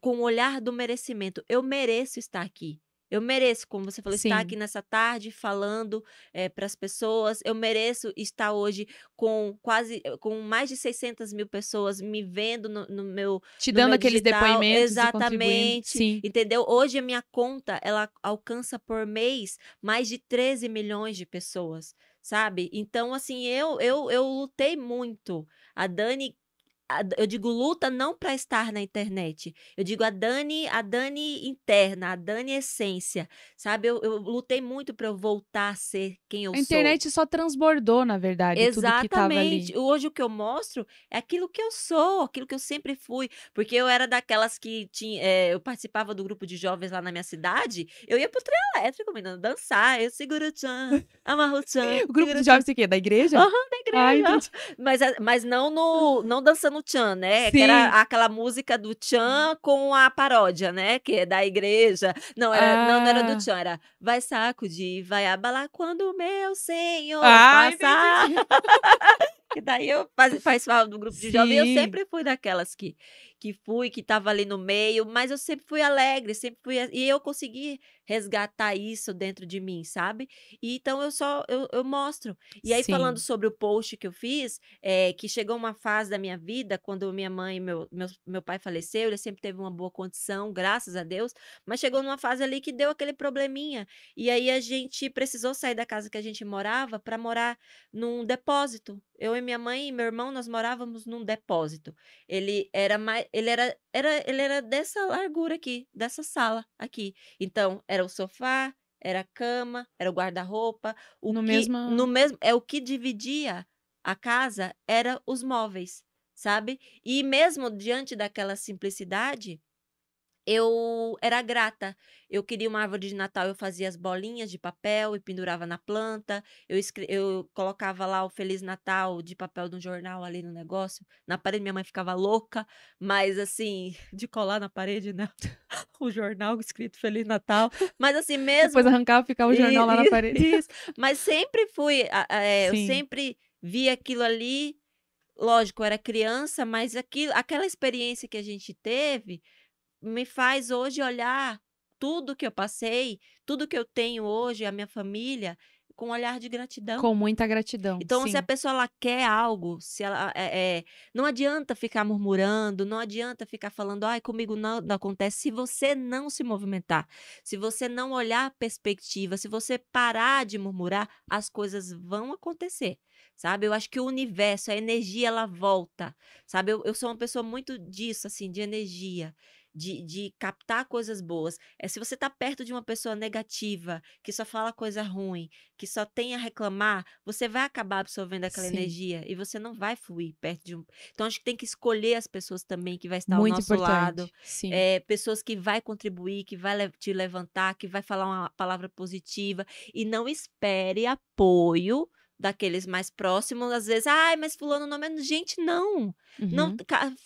com o olhar do merecimento. Eu mereço estar aqui. Eu mereço, como você falou, estar Sim. aqui nessa tarde falando para as pessoas. Eu mereço estar hoje com quase, eh, com mais de 600 mil pessoas me vendo no, no meu, Te no dando meu aqueles digital. depoimentos. Exatamente. Sim. Entendeu? Hoje a minha conta, ela alcança por mês mais de 13 milhões de pessoas, sabe? Então, assim, eu eu, eu lutei muito. A Dani eu digo luta não para estar na internet. Eu digo a Dani, a Dani interna, a Dani essência, sabe? Eu, eu lutei muito para eu voltar a ser quem eu A sou. internet só transbordou, na verdade. Exatamente. Hoje o que eu mostro é aquilo que eu sou, aquilo que eu sempre fui. Porque eu era daquelas que tinha. eh, eu participava do grupo de jovens lá na minha cidade. Eu ia pro trio elétrico, menina, dançar. Eu seguro o tchan, amarro o tchan. O grupo de jovens o quê? Da igreja? Aham, da igreja. Ah, entendi. Mas, a- mas não no, não dançando tchan, né? Que Sim. era aquela música do tchan com a paródia, né? Que é da igreja. Não, era, não, não era Ah. do tchan, era vai sacudir, vai abalar quando o meu senhor Ah, passar. Que daí eu faz- participava do grupo de jovens. Eu Sim. sempre fui daquelas que, que fui, que tava ali no meio, mas eu sempre fui alegre, sempre fui. E eu consegui resgatar isso dentro de mim, sabe? E então eu só eu, eu mostro. E aí, falando Sim. sobre o post que eu fiz, é, que chegou uma fase da minha vida, quando minha mãe e meu, meu, meu pai faleceu, ele sempre teve uma boa condição, graças a Deus, mas chegou numa fase ali que deu aquele probleminha. E aí a gente precisou sair da casa que a gente morava para morar num depósito. Eu e minha mãe e meu irmão, nós morávamos num depósito. Ele era mais, ele era, era, ele era dessa largura aqui, dessa sala aqui. Então, era o sofá, era a cama, era o guarda-roupa, o No que mesma- no mesmo é o que dividia a casa era os móveis, sabe? E mesmo diante daquela simplicidade, eu era grata. Eu queria uma árvore de Natal, eu fazia as bolinhas de papel e pendurava na planta. Eu, escre- eu colocava lá o Feliz Natal de papel de um jornal ali no negócio. Na parede, minha mãe ficava louca, mas assim, de colar na parede, né? O jornal escrito Feliz Natal. Mas assim, mesmo. Depois arrancava e ficava o jornal lá na parede. Isso. Mas sempre fui, é, eu sempre vi aquilo ali. Lógico, eu era criança, mas aquilo, aquela experiência que a gente teve me faz hoje olhar tudo que eu passei, tudo que eu tenho hoje, a minha família, com um olhar de gratidão. Com muita gratidão. Então, sim. se a pessoa ela quer algo, se ela é, é, não adianta ficar murmurando, não adianta ficar falando, ai, comigo não, não acontece. Se você não se movimentar, se você não olhar a perspectiva, se você parar de murmurar, as coisas vão acontecer. Sabe? Eu acho que o universo, a energia, ela volta. Sabe? Eu, eu sou uma pessoa muito disso, assim, de energia. De, de captar coisas boas. É se você tá perto de uma pessoa negativa, que só fala coisa ruim, que só tem a reclamar, você vai acabar absorvendo aquela Sim. energia e você não vai fluir perto de um. Então acho que tem que escolher as pessoas também que vai estar Muito ao nosso importante. lado. Sim. É, pessoas que vai contribuir, que vai le- te levantar, que vai falar uma palavra positiva e não espere apoio daqueles mais próximos, às vezes, ai, mas fulano não é gente, não. Não, Uhum.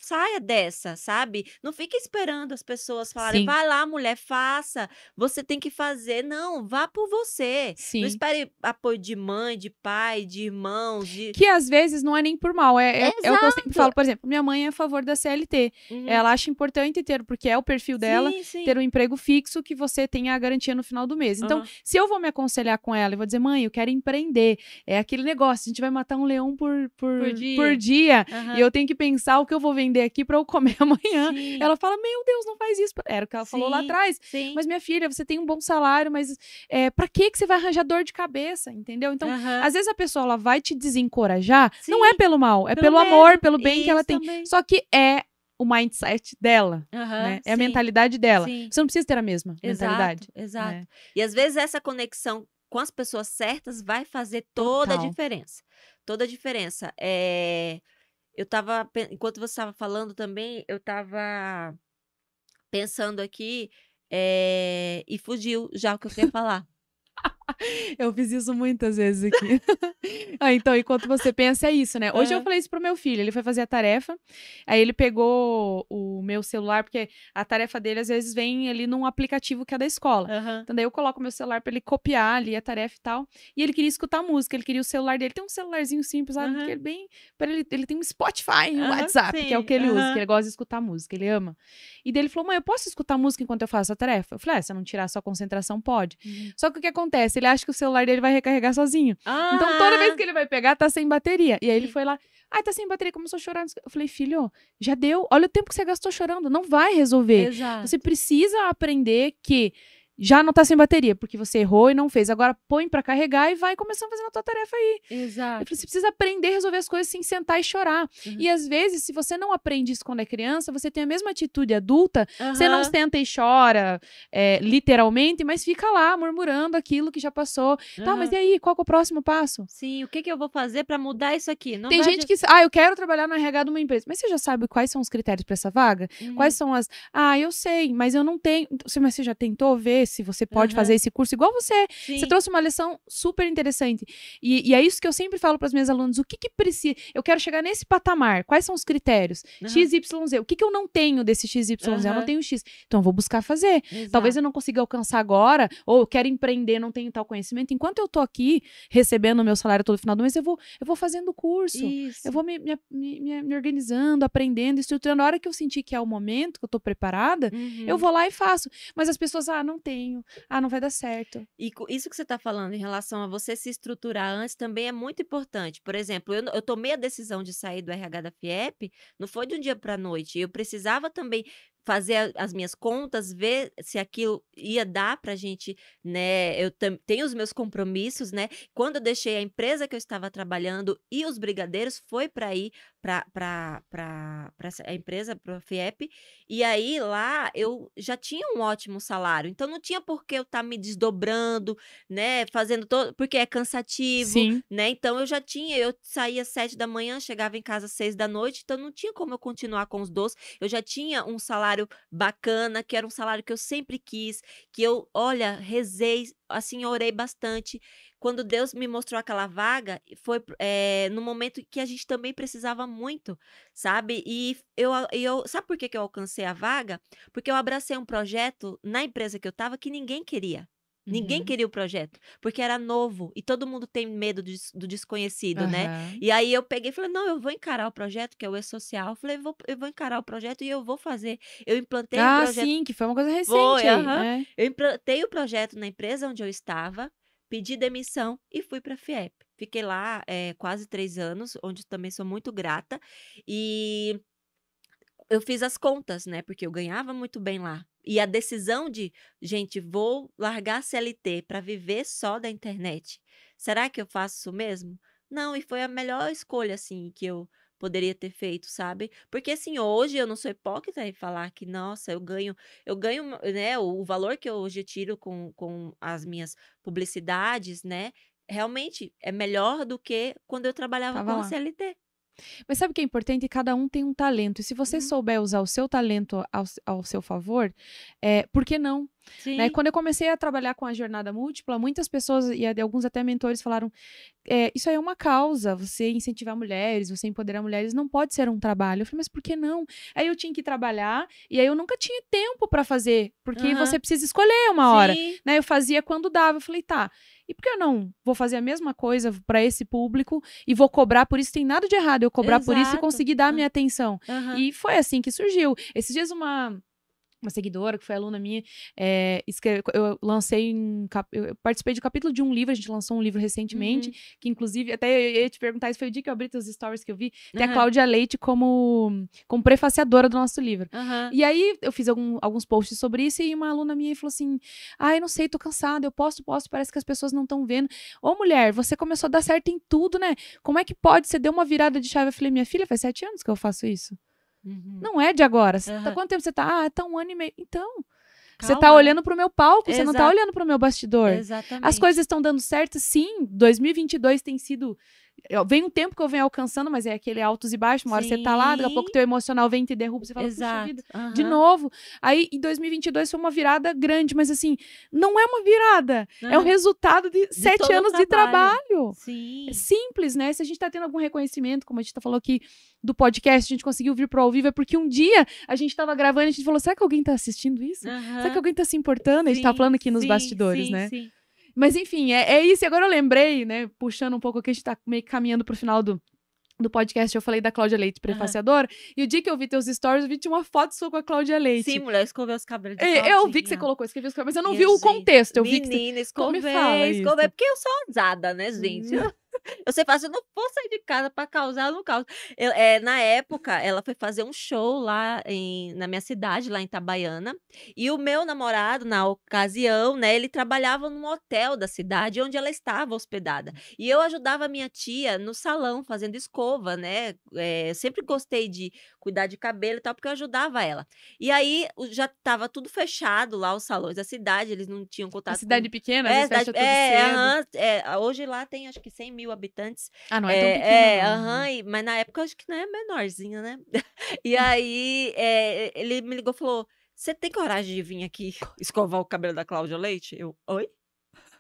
saia dessa, sabe? Não fique esperando as pessoas falarem, Sim. vai lá, mulher, faça. Você tem que fazer. Não, vá por você. Sim. Não espere apoio de mãe, de pai, de irmãos, de. Que às vezes não é nem por mal. É, é, é o que eu sempre falo. Por exemplo, minha mãe é a favor da CLT. Uhum. Ela acha importante ter, porque é o perfil dela, Sim, sim. ter um emprego fixo que você tenha a garantia no final do mês. Então, Aham. se eu vou me aconselhar com ela e vou dizer, mãe, eu quero empreender, é aquele negócio, a gente vai matar um leão por, por, Por dia. por dia, Aham. e eu tenho que pensar o que eu vou vender aqui para eu comer amanhã. Sim, Ela fala, meu Deus, não faz isso. Era o que ela falou lá Sim. atrás. sim. Mas, minha filha, você tem um bom salário, mas é, para que que você vai arranjar dor de cabeça, entendeu? Então, Aham. às vezes a pessoa ela vai te desencorajar, não é Sim, pelo mal, é pelo pelo, amor, pelo bem que ela isso tem. também. Só que é o mindset dela, Aham, né? É a sim, mentalidade dela. sim. Você não precisa ter a mesma mentalidade. Exato, exato. né? E às vezes essa conexão com as pessoas certas vai fazer toda a Total. diferença. Toda a diferença. É... Eu tava, enquanto você estava falando também, eu tava pensando aqui é, e fugiu já o que eu queria falar. Eu fiz isso muitas vezes aqui. ah, então, enquanto você pensa, é isso, né? Hoje eu Aham. falei isso pro meu filho. Ele foi fazer a tarefa. Aí ele pegou o meu celular, porque a tarefa dele às vezes vem ali num aplicativo que é da escola. Aham. Então daí eu coloco meu celular pra ele copiar ali a tarefa e tal. E ele queria escutar música, ele queria o celular dele. Tem um celularzinho simples lá, Aham. que é bem. Para ele, ele tem um Spotify um Aham, WhatsApp, que é o sim, que ele usa, que ele gosta de escutar música, ele ama. E daí ele falou: mãe, eu posso escutar música enquanto eu faço a tarefa? Eu falei: ah, se eu não tirar a sua concentração, pode. Uhum. Só que o que acontece? Ele acha que o celular dele vai recarregar sozinho. Então toda vez que ele vai pegar, tá sem bateria. E aí ele foi lá. Ai, tá sem bateria, começou a chorar. Eu falei, filho, já deu. Olha o tempo que você gastou chorando. Não vai resolver. Exato. Você precisa aprender que já não tá sem bateria, porque você errou e não fez. Agora põe pra carregar e vai começando a fazer a tua tarefa aí. Exato. falei, você precisa aprender a resolver as coisas sem sentar e chorar. Uhum. E às vezes, se você não aprende isso quando é criança, você tem a mesma atitude adulta, você não senta e chora, é, literalmente, mas fica lá murmurando aquilo que já passou. Tá, mas e aí, qual que é o próximo passo? Sim, o que, que eu vou fazer para mudar isso aqui? Não Tem gente que, ah, eu quero trabalhar no RH de uma empresa. Mas você já sabe quais são os critérios para essa vaga? Uhum. Quais são as. Ah, eu sei, mas eu não tenho. Você- Mas você já tentou ver se você pode Aham. fazer esse curso igual você? Sim. Você trouxe uma lição super interessante. E, e é isso que eu sempre falo para os meus alunos: o que, que precisa. Eu quero chegar nesse patamar. Quais são os critérios? Aham. XYZ. O que, que eu não tenho desse XYZ? Eu não tenho X. Então eu vou buscar fazer. Talvez eu não consiga alcançar agora, ou eu quero empreender, não tenho tal conhecimento. Enquanto eu tô aqui recebendo o meu salário todo final do mês, eu vou, eu vou fazendo o curso. Isso. Eu vou me, me, me- me organizando, aprendendo, estruturando. A hora que eu sentir que é o momento, que eu tô preparada, eu Uhum. vou lá e faço. Mas as pessoas, ah, não Ah, não vai dar certo. E isso que você está falando em relação a você se estruturar antes também é muito importante. Por exemplo, eu, eu tomei a decisão de sair do RH da FIEP, não foi de um dia para noite. Eu precisava também fazer as minhas contas, ver se aquilo ia dar para a gente, né? Eu tenho os meus compromissos, né? Quando eu deixei a empresa que eu estava trabalhando e os brigadeiros, foi para ir para a empresa, para a FIEP, e aí lá eu já tinha um ótimo salário, então não tinha por que eu estar me desdobrando, né? Fazendo todo. Porque é cansativo, Sim. né? Então eu já tinha, eu saía às sete da manhã, chegava em casa às seis da noite, então não tinha como eu continuar com os doces. Eu já tinha um salário bacana, que era um salário que eu sempre quis, que eu, olha, rezei, assim, orei bastante. Quando Deus me mostrou aquela vaga, foi eh, no momento que a gente também precisava muito, sabe? E eu, eu sabe por que, que eu alcancei a vaga? Porque eu abracei um projeto na empresa que eu estava que ninguém queria. Ninguém Uhum. queria o projeto, porque era novo e todo mundo tem medo do, do desconhecido, né? Aham. E aí eu peguei e falei, não, eu vou encarar o projeto, que é o E-Social. Eu falei, vou, eu vou encarar o projeto e eu vou fazer. Eu implantei o Ah, projeto. sim, que foi uma coisa recente. Foi, aí, aham. né? Eu implantei o projeto na empresa onde eu estava, pedi demissão e fui para a FIEP. Fiquei lá eh, quase três anos, onde também sou muito grata. E eu fiz as contas, né? Porque eu ganhava muito bem lá. E a decisão de, gente, vou largar a CLT para viver só da internet. Será que eu faço isso mesmo? Não, e foi a melhor escolha, assim, que eu poderia ter feito, sabe? Porque assim, hoje eu não sou hipócrita em falar que, nossa, eu ganho, eu ganho, né, o, valor que eu hoje tiro com, com as minhas publicidades, né? Realmente é melhor do que quando eu trabalhava Tava com a lá. CLT. Mas sabe o que é importante? Cada um tem um talento. E se você Uhum. souber usar o seu talento ao, ao seu favor, é, por que não? Né? Quando eu comecei a trabalhar com a jornada múltipla, muitas pessoas e alguns até mentores falaram: é, isso aí é uma causa, você incentivar mulheres, você empoderar mulheres, não pode ser um trabalho. Eu falei, mas por que não? Aí eu tinha que trabalhar e aí eu nunca tinha tempo para fazer, porque Aham. você precisa escolher uma hora. Sim. Né? Eu fazia quando dava. Eu falei, tá. E por que eu não vou fazer a mesma coisa para esse público e vou cobrar por isso? Tem nada de errado eu cobrar por isso e Exato. conseguir dar a minha atenção. Aham. E foi assim que surgiu. Esses dias uma uma seguidora que foi aluna minha, é, escreve- eu lancei um eu participei de um capítulo de um livro, a gente lançou um livro recentemente, Uhum. que inclusive, até eu ia te perguntar, isso foi o dia que eu abri teus stories que eu vi, tem a. Cláudia Leite como, como prefaciadora do nosso livro. Aham. E aí eu fiz algum- alguns posts sobre isso e uma aluna minha falou assim: Ai, não sei, tô cansada, eu posto, posto, parece que as pessoas não estão vendo. Ô, mulher, você começou a dar certo em tudo, né? Como é que pode? Você deu uma virada de chave. Eu falei, minha filha, faz sete anos que eu faço isso. Uhum. Não é de agora. Você tá, Aham. quanto tempo você tá? Ah, tá um ano e meio. Então. Você tá né? olhando pro meu palco, você não tá Exato. olhando pro meu bastidor. Exatamente. As coisas estão dando certo, sim. 2022 tem sido. Eu- Vem um tempo que eu venho alcançando, mas é aquele altos e baixos. Uma hora você tá lá, daqui a Sim. pouco teu emocional vem e te derruba. Você fala, Exato. vida, de Aham. novo. Aí, em 2022 foi uma virada grande, mas assim, não é uma virada. É o Aham. resultado de, sete todo o anos de trabalho. trabalho. Sim. É simples, né? Se a gente tá tendo algum reconhecimento, como a gente tá falou aqui do podcast, a gente conseguiu vir pro ao vivo, é porque um dia a gente tava gravando e a gente falou: será que alguém tá assistindo isso? Será que alguém tá se importando? A gente tá Sim, falando aqui nos sim, bastidores, sim, né? sim. Mas enfim, é, é isso. E agora eu lembrei, né? Puxando um pouco aqui, a gente tá meio que caminhando pro final do, do podcast. Eu falei da Cláudia Leite, prefaciadora. E o dia que eu vi teus stories, eu vi tinha uma foto sua com a Cláudia Leite. Sim, mulher, escovei os cabelos de É, eu vi que você Claudinha. colocou, escreveu os mas eu não E vi a o gente- contexto. Eu vi que você... Menina, Como me escovei, fala escovei, isso? porque eu sou ousada, né, gente? Hum. Eu sei fazer, eu não vou sair de casa pra causar, eu não causo. Eu, é, na época, ela foi fazer um show lá em, na minha cidade, lá em Itabaiana, e o meu namorado, na ocasião, né, ele trabalhava num hotel da cidade onde ela estava hospedada. E eu ajudava a minha tia no salão, fazendo escova, né? É, sempre gostei de cuidar de cabelo e tal, porque eu ajudava ela. E aí, já estava tudo fechado lá, os salões da cidade, eles não tinham contato A com cidade pequena, às é, cidade, é, é, hoje lá tem acho que 100 mil habitantes. Ah, não é, tão É, pequena, é, aham, e- mas na época acho que não é menorzinha, né? E aí é, ele me ligou e falou: Você tem coragem de vir aqui escovar o cabelo da Cláudia Leite? Eu, oi?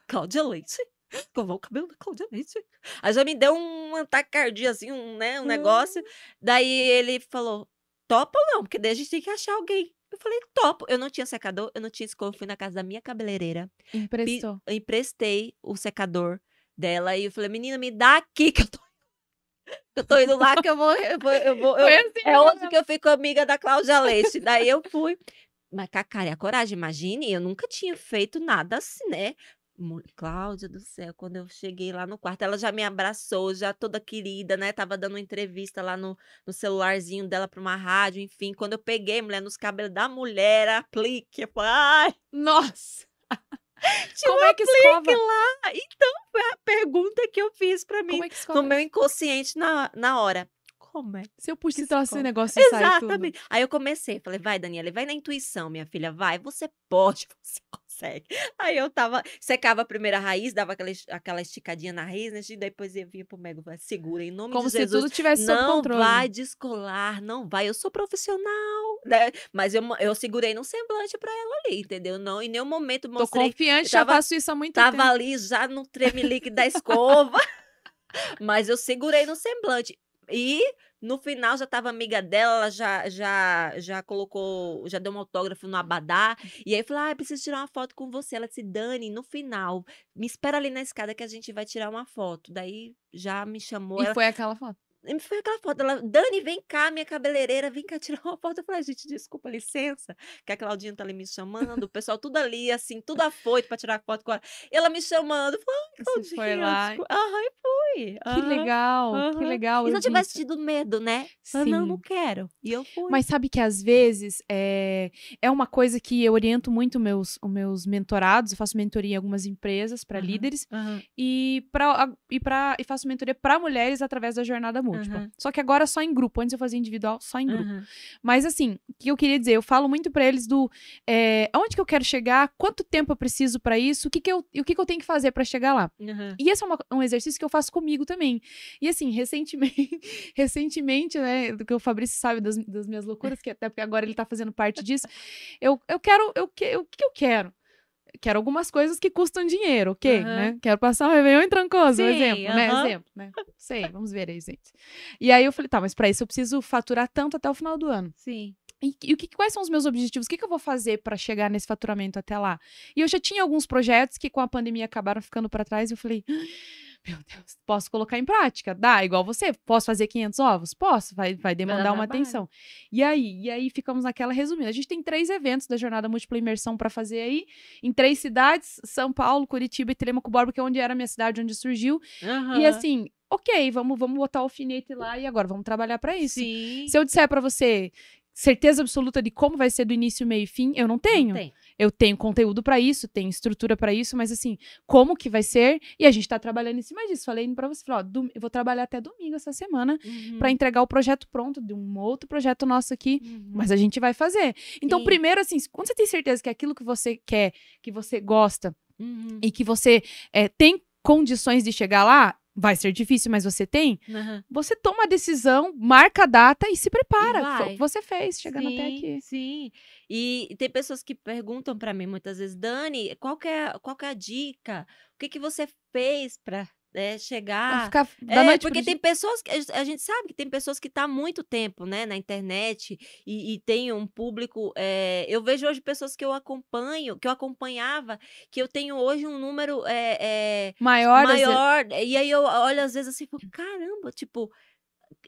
Cláudia Leite? Escovar o cabelo da Cláudia Leite? Aí já me deu um ataque assim, um, né, um negócio. Daí ele falou: Topa ou não? Porque daí a gente tem que achar alguém. Eu falei, topo. Eu não tinha secador, eu não tinha escova. eu Fui na casa da minha cabeleireira Emprestou. eu emprestei o secador dela e eu falei, menina, me dá aqui que eu tô, eu tô indo lá que eu vou. Eu vou, eu vou- eu- assim é hoje que eu fico amiga da Cláudia Leite. Daí eu fui. Mas com a cara e a coragem, imagine, eu nunca tinha feito nada assim, né? Cláudia do céu, quando eu cheguei lá no quarto, ela já me abraçou, já toda querida, né? Tava dando uma entrevista lá no, no celularzinho dela pra uma rádio, enfim. Quando eu peguei, mulher, nos cabelos da mulher, aplique. Eu falei, ai, Nossa! Tinha Como é que escova? lá. Então, foi a pergunta que eu fiz pra mim Como é no meu inconsciente na, na hora. Como é? Se eu que esse negócio sai tudo. Exatamente. Aí eu comecei, falei, vai, Daniela, vai na intuição, minha filha, vai, você pode, você consegue. Aí eu tava, secava a primeira raiz, dava aquela, aquela esticadinha na raiz, né? E depois eu vinha pro Mego, segura, em nome Como de se Jesus. tudo tivesse sob Não controle. vai descolar, não vai. Eu sou profissional, né? Mas eu, eu segurei num semblante pra ela ali, entendeu? Não, em nenhum momento Tô mostrei confiante, eu já tava- faço isso há muito Tava tempo. ali já no tremelique da escova. Mas eu segurei no semblante. E no final já tava amiga dela, ela já, já, já colocou, já deu um autógrafo no Abadá. E aí eu falei, ah, eu preciso tirar uma foto com você. Ela disse, Dani, no final, me espera ali na escada que a gente vai tirar uma foto. Daí já me chamou. E ela, foi aquela foto. E foi aquela foto. Ela, Dani, vem cá, minha cabeleireira, vem cá tirar uma foto. Eu falei, gente, desculpa, licença, que a Claudinha tá ali me chamando, o pessoal tudo ali, assim, tudo afoito pra tirar foto com ela. Ela me chamando, ai, Você Claudinha, foi lá. Aham, e fui. Que legal, que legal. E se eu eu vi tivesse tido medo, né? Falei, não, Sim. não quero. E eu fui. Mas sabe que às vezes é, é uma coisa que eu oriento muito meus, os meus mentorados, eu faço mentoria em algumas empresas para líderes e, pra, e, pra, e faço mentoria para mulheres através da jornada Aham. Só que agora só em grupo, antes eu fazia individual, só em grupo. Aham. Mas assim, o que eu queria dizer, eu falo muito para eles do é, aonde que eu quero chegar, quanto tempo eu preciso para isso, o que que eu, o que que eu tenho que fazer para chegar lá. Aham. E esse é uma- um exercício que eu faço comigo também. E assim, recentemente, recentemente, né, do que o Fabrício sabe das, das minhas loucuras, que até porque agora ele tá fazendo parte disso, eu, eu quero, eu, que- eu- o que eu quero? Quero algumas coisas que custam dinheiro, ok, Aham. né? Quero passar um Réveillon em Trancoso, Sim, exemplo, né? aham. Exemplo, né? Sei, vamos ver aí, gente. E aí eu falei, tá, mas pra isso eu preciso faturar tanto até o final do ano. Sim. E, e o que, quais são os meus objetivos? O que, que eu vou fazer para chegar nesse faturamento até lá? E eu já tinha alguns projetos que com a pandemia acabaram ficando para trás e eu falei, "Ah, meu Deus, posso colocar em prática? Dá, igual você. Posso fazer 500 ovos? Posso, vai, vai demandar dar uma trabalho. atenção. E aí, e aí ficamos naquela resumida. A gente tem três eventos da Jornada Múltipla Imersão para fazer aí, em três cidades, São Paulo, Curitiba e Telemaco Borba, que é onde era a minha cidade, onde surgiu. E Aham. assim, ok, vamos, vamos botar o alfinete lá e agora vamos trabalhar para isso. Sim. Se eu disser pra você certeza absoluta de como vai ser do início, meio e fim, eu não tenho. Tem. Eu tenho conteúdo pra isso, tenho estrutura pra isso, mas assim, como que vai ser? E a gente tá trabalhando em cima disso. Falei pra você, falei, ó, dom- eu vou trabalhar até domingo essa semana Uhum. pra entregar o projeto pronto de um outro projeto nosso aqui. Uhum. Mas a gente vai fazer. Então, Sim. primeiro, assim, quando você tem certeza que é aquilo que você quer, que você gosta Uhum. e que você é, tem condições de chegar lá, vai ser difícil, mas você tem, Aham. você toma a decisão, marca a data e se prepara. Vai. Você fez, chegando até Sim, aqui. Sim. E tem pessoas que perguntam pra mim muitas vezes, Dani, qual é, qual é a dica? O que que você fez pra né, Vai chegar? ficar da É, noite porque tem pessoas que a gente- sabe que tem pessoas que estão há muito tempo, né, na internet e, e tem um público. é, eu vejo hoje pessoas que eu acompanho, que eu acompanhava, que eu tenho hoje um número é, é, maior, vezes- maior. E aí eu olho às vezes assim, e falo, caramba, tipo,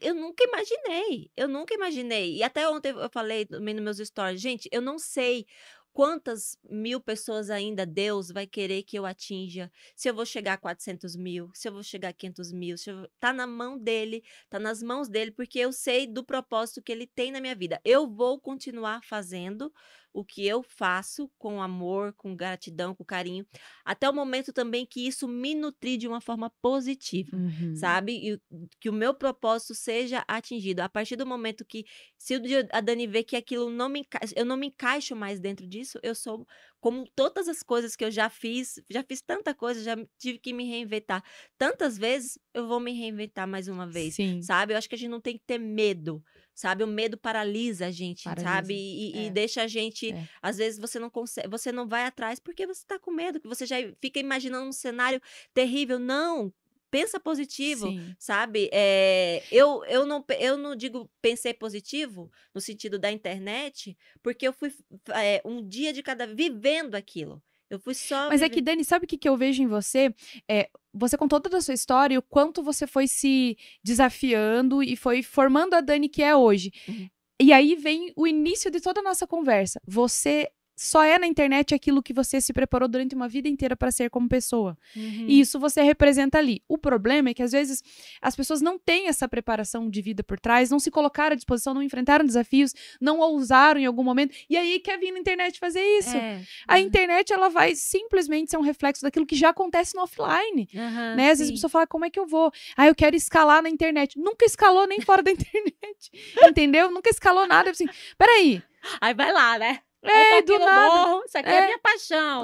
eu nunca imaginei, eu nunca imaginei. E até ontem eu falei também nos meus stories, gente, eu não sei quantas mil pessoas ainda Deus vai querer que eu atinja. Se eu vou chegar a 400 mil, se eu vou chegar a 500 mil, se eu... tá na mão dele, tá nas mãos dele, porque eu sei do propósito que ele tem na minha vida. Eu vou continuar fazendo o que eu faço com amor, com gratidão, com carinho, até o momento também que isso me nutrir de uma forma positiva Uhum. sabe? E que o meu propósito seja atingido. A partir do momento que, se a Dani vê que aquilo não me enca... eu não me encaixo mais dentro disso, eu sou como todas as coisas que eu já fiz, já fiz tanta coisa, já tive que me reinventar tantas vezes, eu vou me reinventar mais uma vez. Sim. Sabe? Eu acho que a gente não tem que ter medo. Sabe, o medo paralisa a gente, Paralisa, sabe? E, e é. deixa a gente. É. Às vezes você não consegue, você não vai atrás porque você tá com medo, que você já fica imaginando um cenário terrível. Não, pensa positivo Sim. sabe? É, eu, eu, não, eu não digo pensei positivo no sentido da internet, porque eu fui é, um dia de cada vivendo aquilo. Eu fui só. Mas é que, Dani, sabe o que, que eu vejo em você? É, você contou toda a sua história e o quanto você foi se desafiando e foi formando a Dani que é hoje. Uhum. E aí vem o início de toda a nossa conversa. Você só é na internet aquilo que você se preparou durante uma vida inteira para ser como pessoa. Uhum. E isso você representa ali. O problema é que às vezes as pessoas não têm essa preparação de vida por trás, não se colocaram à disposição, não enfrentaram desafios, não ousaram em algum momento. E aí quer vir na internet fazer isso. É. A Uhum. internet ela vai simplesmente ser um reflexo daquilo que já acontece no offline. Aham, né? Às vezes a sim. pessoa fala, como é que eu vou? Ah, eu quero escalar na internet. Nunca escalou nem fora da internet. Entendeu? Nunca escalou nada. Assim, peraí. Aí vai lá, né? É, eu tô do nada. morro, isso aqui é, É. minha paixão.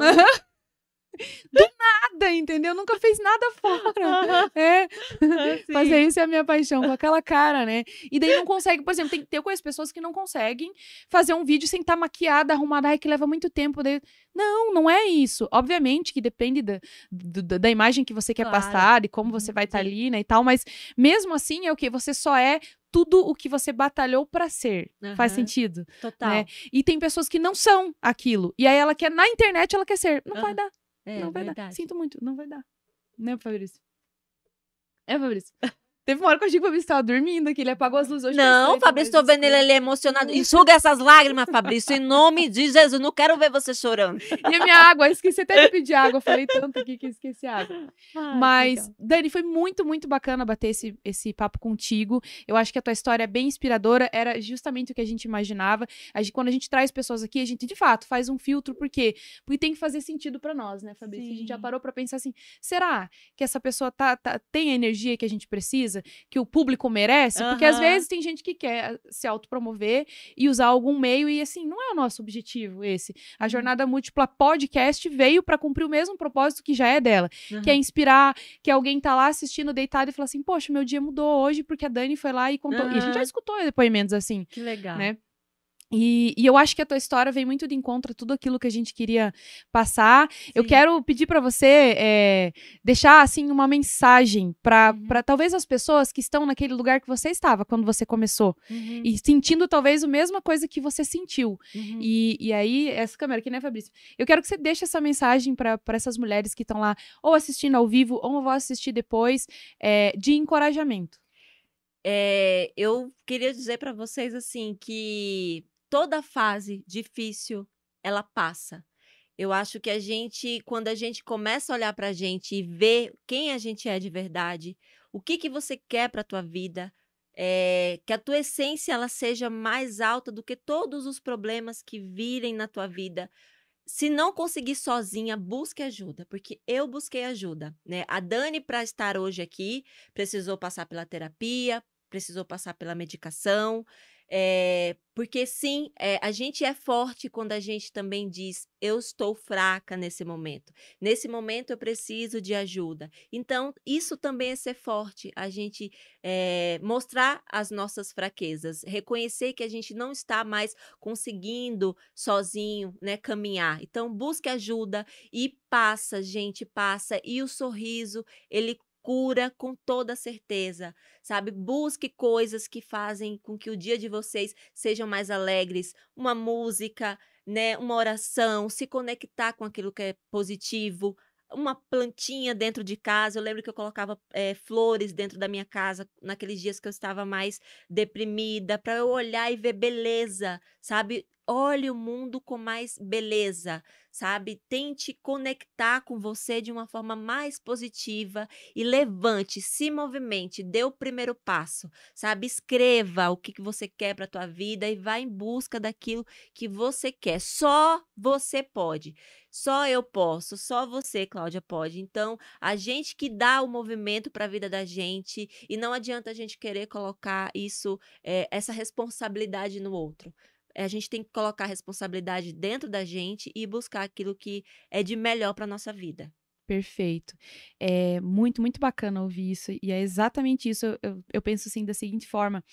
Nada, entendeu? Nunca fez nada fora. É. Sim. Fazer isso é a minha paixão, com aquela cara, né? E daí não consegue, por exemplo, tem, eu conheço pessoas que não conseguem fazer um vídeo sem estar maquiada, arrumada, ai, que leva muito tempo. Daí... Não, não é isso. Obviamente que depende da, do- da, da imagem que você quer Claro. passar, de como você Uhum, vai estar sim. ali, né, e tal, mas mesmo assim é o que? Você só é tudo o que você batalhou pra ser. Faz Aham, sentido? Total. né? E tem pessoas que não são aquilo. E aí ela quer, na internet, ela quer ser. Não vai Aham. dar, É não vai dar. verdade. Sinto muito, não vai dar. Né, Fabrício? É, Fabrício? Teve uma hora que eu achei que o Fabrício tava dormindo, que ele apagou as luzes hoje. Não, Fabrício, tô vendo ele ali emocionado. Enxuga essas lágrimas, Fabrício, em nome de Jesus. Não quero ver você chorando. E a minha água, eu esqueci até de pedir água. Eu falei tanto aqui que esqueci a água. Mas, Dani, foi muito, muito bacana bater esse, esse papo contigo. Eu acho que a tua história é bem inspiradora. Era justamente o que a gente imaginava. A gente, quando a gente traz pessoas aqui, a gente, de fato, faz um filtro. Por quê? Porque tem que fazer sentido pra nós, né, Fabrício? A gente já Sim. parou pra pensar assim, será que essa pessoa tá, tá- tem a energia que a gente precisa? Que o público merece? Porque às vezes tem gente que quer se autopromover e usar algum meio e, assim, não é o nosso objetivo esse. A Uhum. Jornada Múltipla Podcast veio pra cumprir o mesmo propósito que já é dela Uhum. que é inspirar, que alguém tá lá assistindo deitado e fala assim, poxa, meu dia mudou hoje porque a Dani foi lá e contou. E a gente já escutou depoimentos assim, Que legal. né? E, e eu acho que a tua história vem muito de encontro a tudo aquilo que a gente queria passar. Eu Sim. quero pedir pra você é, deixar assim uma mensagem pra Uhum. pra talvez as pessoas que estão naquele lugar que você estava quando você começou Uhum, e sentindo talvez a mesma coisa que você sentiu. uhum. E, e aí, essa câmera aqui, né, Fabrício? Eu quero que você deixe essa mensagem para essas mulheres que estão lá, ou assistindo ao vivo, ou vão assistir depois, é, de encorajamento. É, eu queria dizer para vocês assim que toda fase difícil ela passa. Eu acho que a gente, quando a gente começa a olhar para a gente e ver quem a gente é de verdade, o que que você quer para tua vida, é, que a tua essência ela seja mais alta do que todos os problemas que virem na tua vida. Se não conseguir sozinha, busque ajuda, porque eu busquei ajuda, né? A Dani para estar hoje aqui precisou passar pela terapia, precisou passar pela medicação, é, porque sim, é, a gente é forte quando a gente também diz: eu estou fraca nesse momento. Nesse momento eu preciso de ajuda. Então, isso também é ser forte, a gente é, mostrar as nossas fraquezas, reconhecer que a gente não está mais conseguindo sozinho, né, caminhar. Então, busque ajuda e passa, gente, passa. E o sorriso, ele cura com toda certeza, sabe? Busque coisas que fazem com que o dia de vocês sejam mais alegres, uma música, né, uma oração, se conectar com aquilo que é positivo, uma plantinha dentro de casa. Eu lembro que eu colocava eh, flores dentro da minha casa naqueles dias que eu estava mais deprimida, para eu olhar e ver beleza, sabe? Olhe o mundo com mais beleza, sabe? Tente conectar com você de uma forma mais positiva e levante, se movimente, dê o primeiro passo, sabe? Escreva o que, que você quer para tua vida e vá em busca daquilo que você quer. Só você pode. Só eu posso, só você, Cláudia, pode. Então, a gente que dá o movimento para a vida da gente e não adianta a gente querer colocar isso, eh, essa responsabilidade no outro. Eh, A gente tem que colocar a responsabilidade dentro da gente e buscar aquilo que é de melhor para nossa vida. Perfeito. É muito, muito bacana ouvir isso. E é exatamente isso. Eu, eu, eu penso assim da seguinte forma.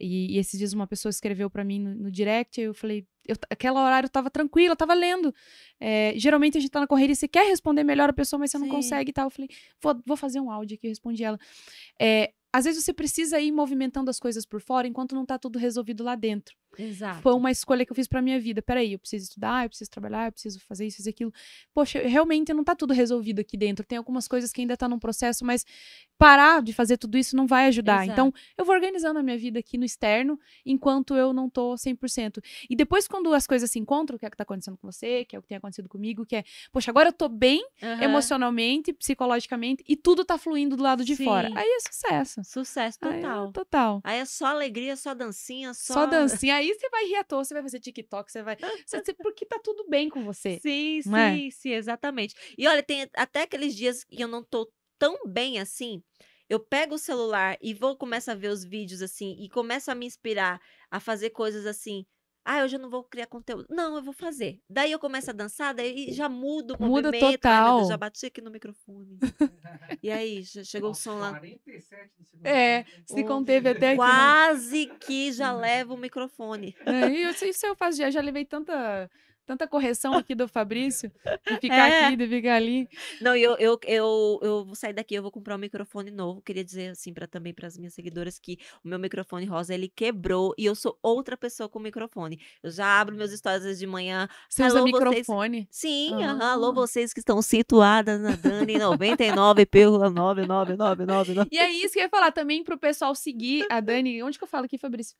E, e esses dias uma pessoa escreveu para mim no, no direct. Eu falei, eu, aquela horário eu tava tranquila, eu tava lendo. É, geralmente a gente tá na correria, você quer responder melhor a pessoa, mas você não Sim. consegue e tal. Eu falei, vou, vou fazer um áudio aqui, eu respondi ela. É, às vezes você precisa ir movimentando as coisas por fora enquanto não tá tudo resolvido lá dentro. Exato. Foi uma escolha que eu fiz pra minha vida. Peraí, eu preciso estudar, eu preciso trabalhar, eu preciso fazer isso, fazer aquilo. Poxa, realmente não tá tudo resolvido aqui dentro. Tem algumas coisas que ainda tá num processo, mas parar de fazer tudo isso não vai ajudar. Exato. Então, eu vou organizando a minha vida aqui no externo, enquanto eu não tô 100%. E depois, quando as coisas se encontram, que é o que tá acontecendo com você, que é o que tem acontecido comigo, que é, poxa, agora eu tô bem Aham. emocionalmente, psicologicamente, e tudo tá fluindo do lado de fora. Sim. Aí é sucesso. Sucesso Aí é total. total. Aí é só alegria, só dancinha, só. Só dancinha. Aí você vai rir à toa, você vai fazer TikTok, você vai. você- você- porque tá tudo bem com você. Sim, é? sim, sim, exatamente. E olha, tem até aqueles dias que eu não tô tão bem assim. Eu pego o celular e vou começar a ver os vídeos assim e começo a me inspirar a fazer coisas assim. Ah, hoje eu não vou criar conteúdo. Não, eu vou fazer. Daí eu começo a dançar, daí já mudo o Muda movimento. Ai, total. Deus, já bati aqui no microfone. E aí, já chegou o som lá. 47 do segundo É, se conteve até aqui. Quase que já leva o microfone. É, isso, isso eu faço, já, já levei tanta, Tanta correção aqui do Fabrício. De ficar É. aqui, de ficar ali. Não, eu, eu, eu, eu vou sair daqui, eu vou comprar um microfone novo. Queria dizer assim para também para as minhas seguidoras que o meu microfone rosa ele quebrou e eu sou outra pessoa com microfone. Eu já abro meus stories de manhã. Você usa Alô, vocês- microfone. Sim, aham, alô vocês que estão situadas na Dani 99,99999. E é isso que eu ia falar também pro pessoal seguir a Dani. Onde que eu falo aqui, Fabrício?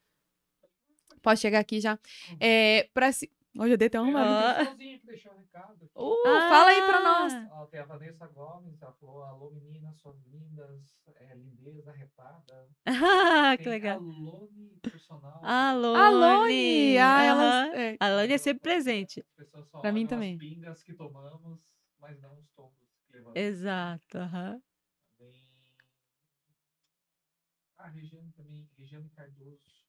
Pode chegar aqui já. É, pra se... Hoje eu dei até uma. Ah. Tem um recado. Uh, Fala aí pra nós. Ah, Ó, tem a Vanessa Gomes, ela falou, alô meninas, suas lindas, é, lindeza, retada. Ah, que legal. A Lone personal. Alô, Alone! Ah, ela. É. A Lone é sempre presente. As pessoas só Pra mim também. As pingas que tomamos, mas não os tombos que levamos. Exato. aham. Também. A Regiane também, Regiane Cardoso.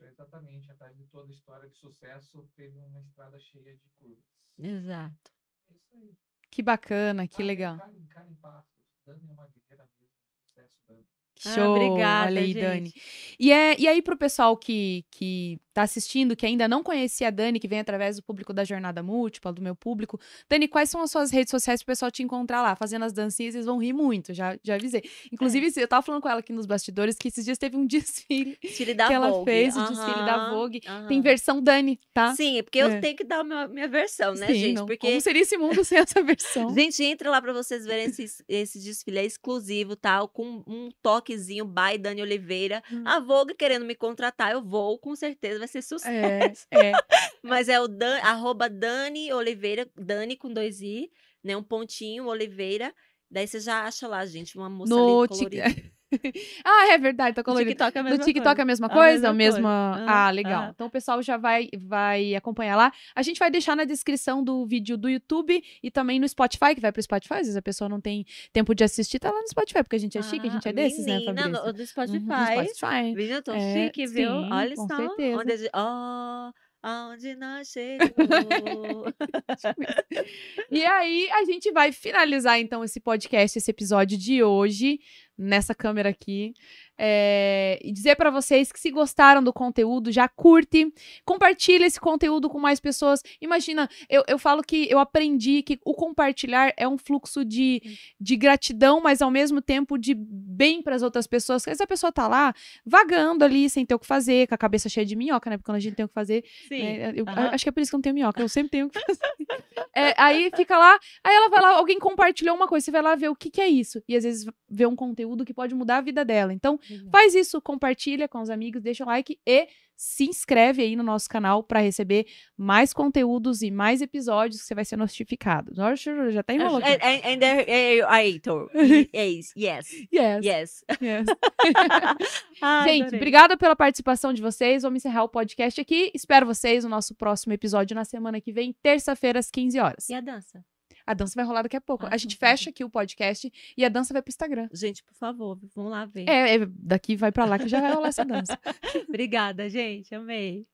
Exatamente, atrás de toda a história de sucesso, teve uma estrada cheia de curvas. Exato. É isso aí. Que bacana, que Ah, legal. Karen, Karen Passos. Dani é uma guerreira mesmo. Sucesso, Dani. Ah, Show. obrigada, Olha aí, gente. Dani. E, é, e aí, pro pessoal que, que tá assistindo, que ainda não conhecia a Dani, que vem através do público da Jornada Múltipla, do meu público. Dani, quais são as suas redes sociais pro pessoal te encontrar lá? Fazendo as dancinhas, vocês vão rir muito, já, já avisei. Inclusive, eu tava falando com ela aqui nos bastidores que esses dias teve um desfile Desfile da que ela Vogue. fez, o desfile da Vogue. aham. Tem versão Dani, tá? Sim, é porque eu É. tenho que dar a minha, minha versão, né, Sim, gente? não. Porque Como seria esse mundo sem essa versão? Gente, entra lá pra vocês verem esse, esse desfile é exclusivo, tá? Com um toquezinho by Dani Oliveira. Hum. A Vogue querendo me contratar, eu vou, com certeza vai ser sucesso. É, é. Mas é o Dan, arroba Dani Oliveira, Dani com dois I, né? Um pontinho, Oliveira. Daí você já acha lá, gente, uma moça No ali colorida. ah, é verdade, tá No colorido. TikTok é a No mesma TikTok é coisa. a mesma A coisa? A mesma coisa. Ah, Aham, legal. aham. Então o pessoal já vai, vai acompanhar lá. A gente vai deixar na descrição do vídeo do YouTube e também no Spotify, que vai pro Spotify. Às vezes a pessoa não tem tempo de assistir, tá lá no Spotify, porque a gente é chique, a gente é Ah, desses, né, Fabrício? no, do Spotify. Uhum, no Spotify. Menina, eu tô É, chique, viu? sim, Olha com só. certeza. Onde a gente... Oh, aonde nós chegamos. E aí, a gente vai finalizar, então, esse podcast, esse episódio de hoje, nessa câmera aqui. É, e dizer pra vocês que se gostaram do conteúdo, já curte, compartilha esse conteúdo com mais pessoas. Imagina, eu, eu falo que eu aprendi que o compartilhar é um fluxo de, de gratidão, mas ao mesmo tempo de bem pras outras pessoas. Às vezes a pessoa tá lá vagando ali, sem ter o que fazer, com a cabeça cheia de minhoca, né? Porque quando a gente tem o que fazer, né, eu- aham. Acho que é por isso que eu não tenho minhoca, eu sempre tenho o que fazer. É, aí fica lá, aí ela vai lá, alguém compartilhou uma coisa, você vai lá ver o que, que é isso. E às vezes vê um conteúdo que pode mudar a vida dela. Então, faz isso, compartilha com os amigos, deixa o like e se inscreve aí no nosso canal para receber mais conteúdos e mais episódios que você vai ser notificado. Nossa, já tá enrolando. And, and, and there, Aitor. Yes, yes, Yes, yes. yes. Ai, Gente, adorei. obrigada pela participação de vocês. Vamos encerrar o podcast aqui. Espero vocês no nosso próximo episódio na semana que vem, terça-feira, às 15 horas. E a dança? A dança vai rolar daqui a pouco. Ah, a gente fecha aqui o podcast e a dança vai pro Instagram. Gente, por favor, vamos lá ver. É, é, daqui vai pra lá que já vai rolar essa dança. Obrigada, gente. Amei.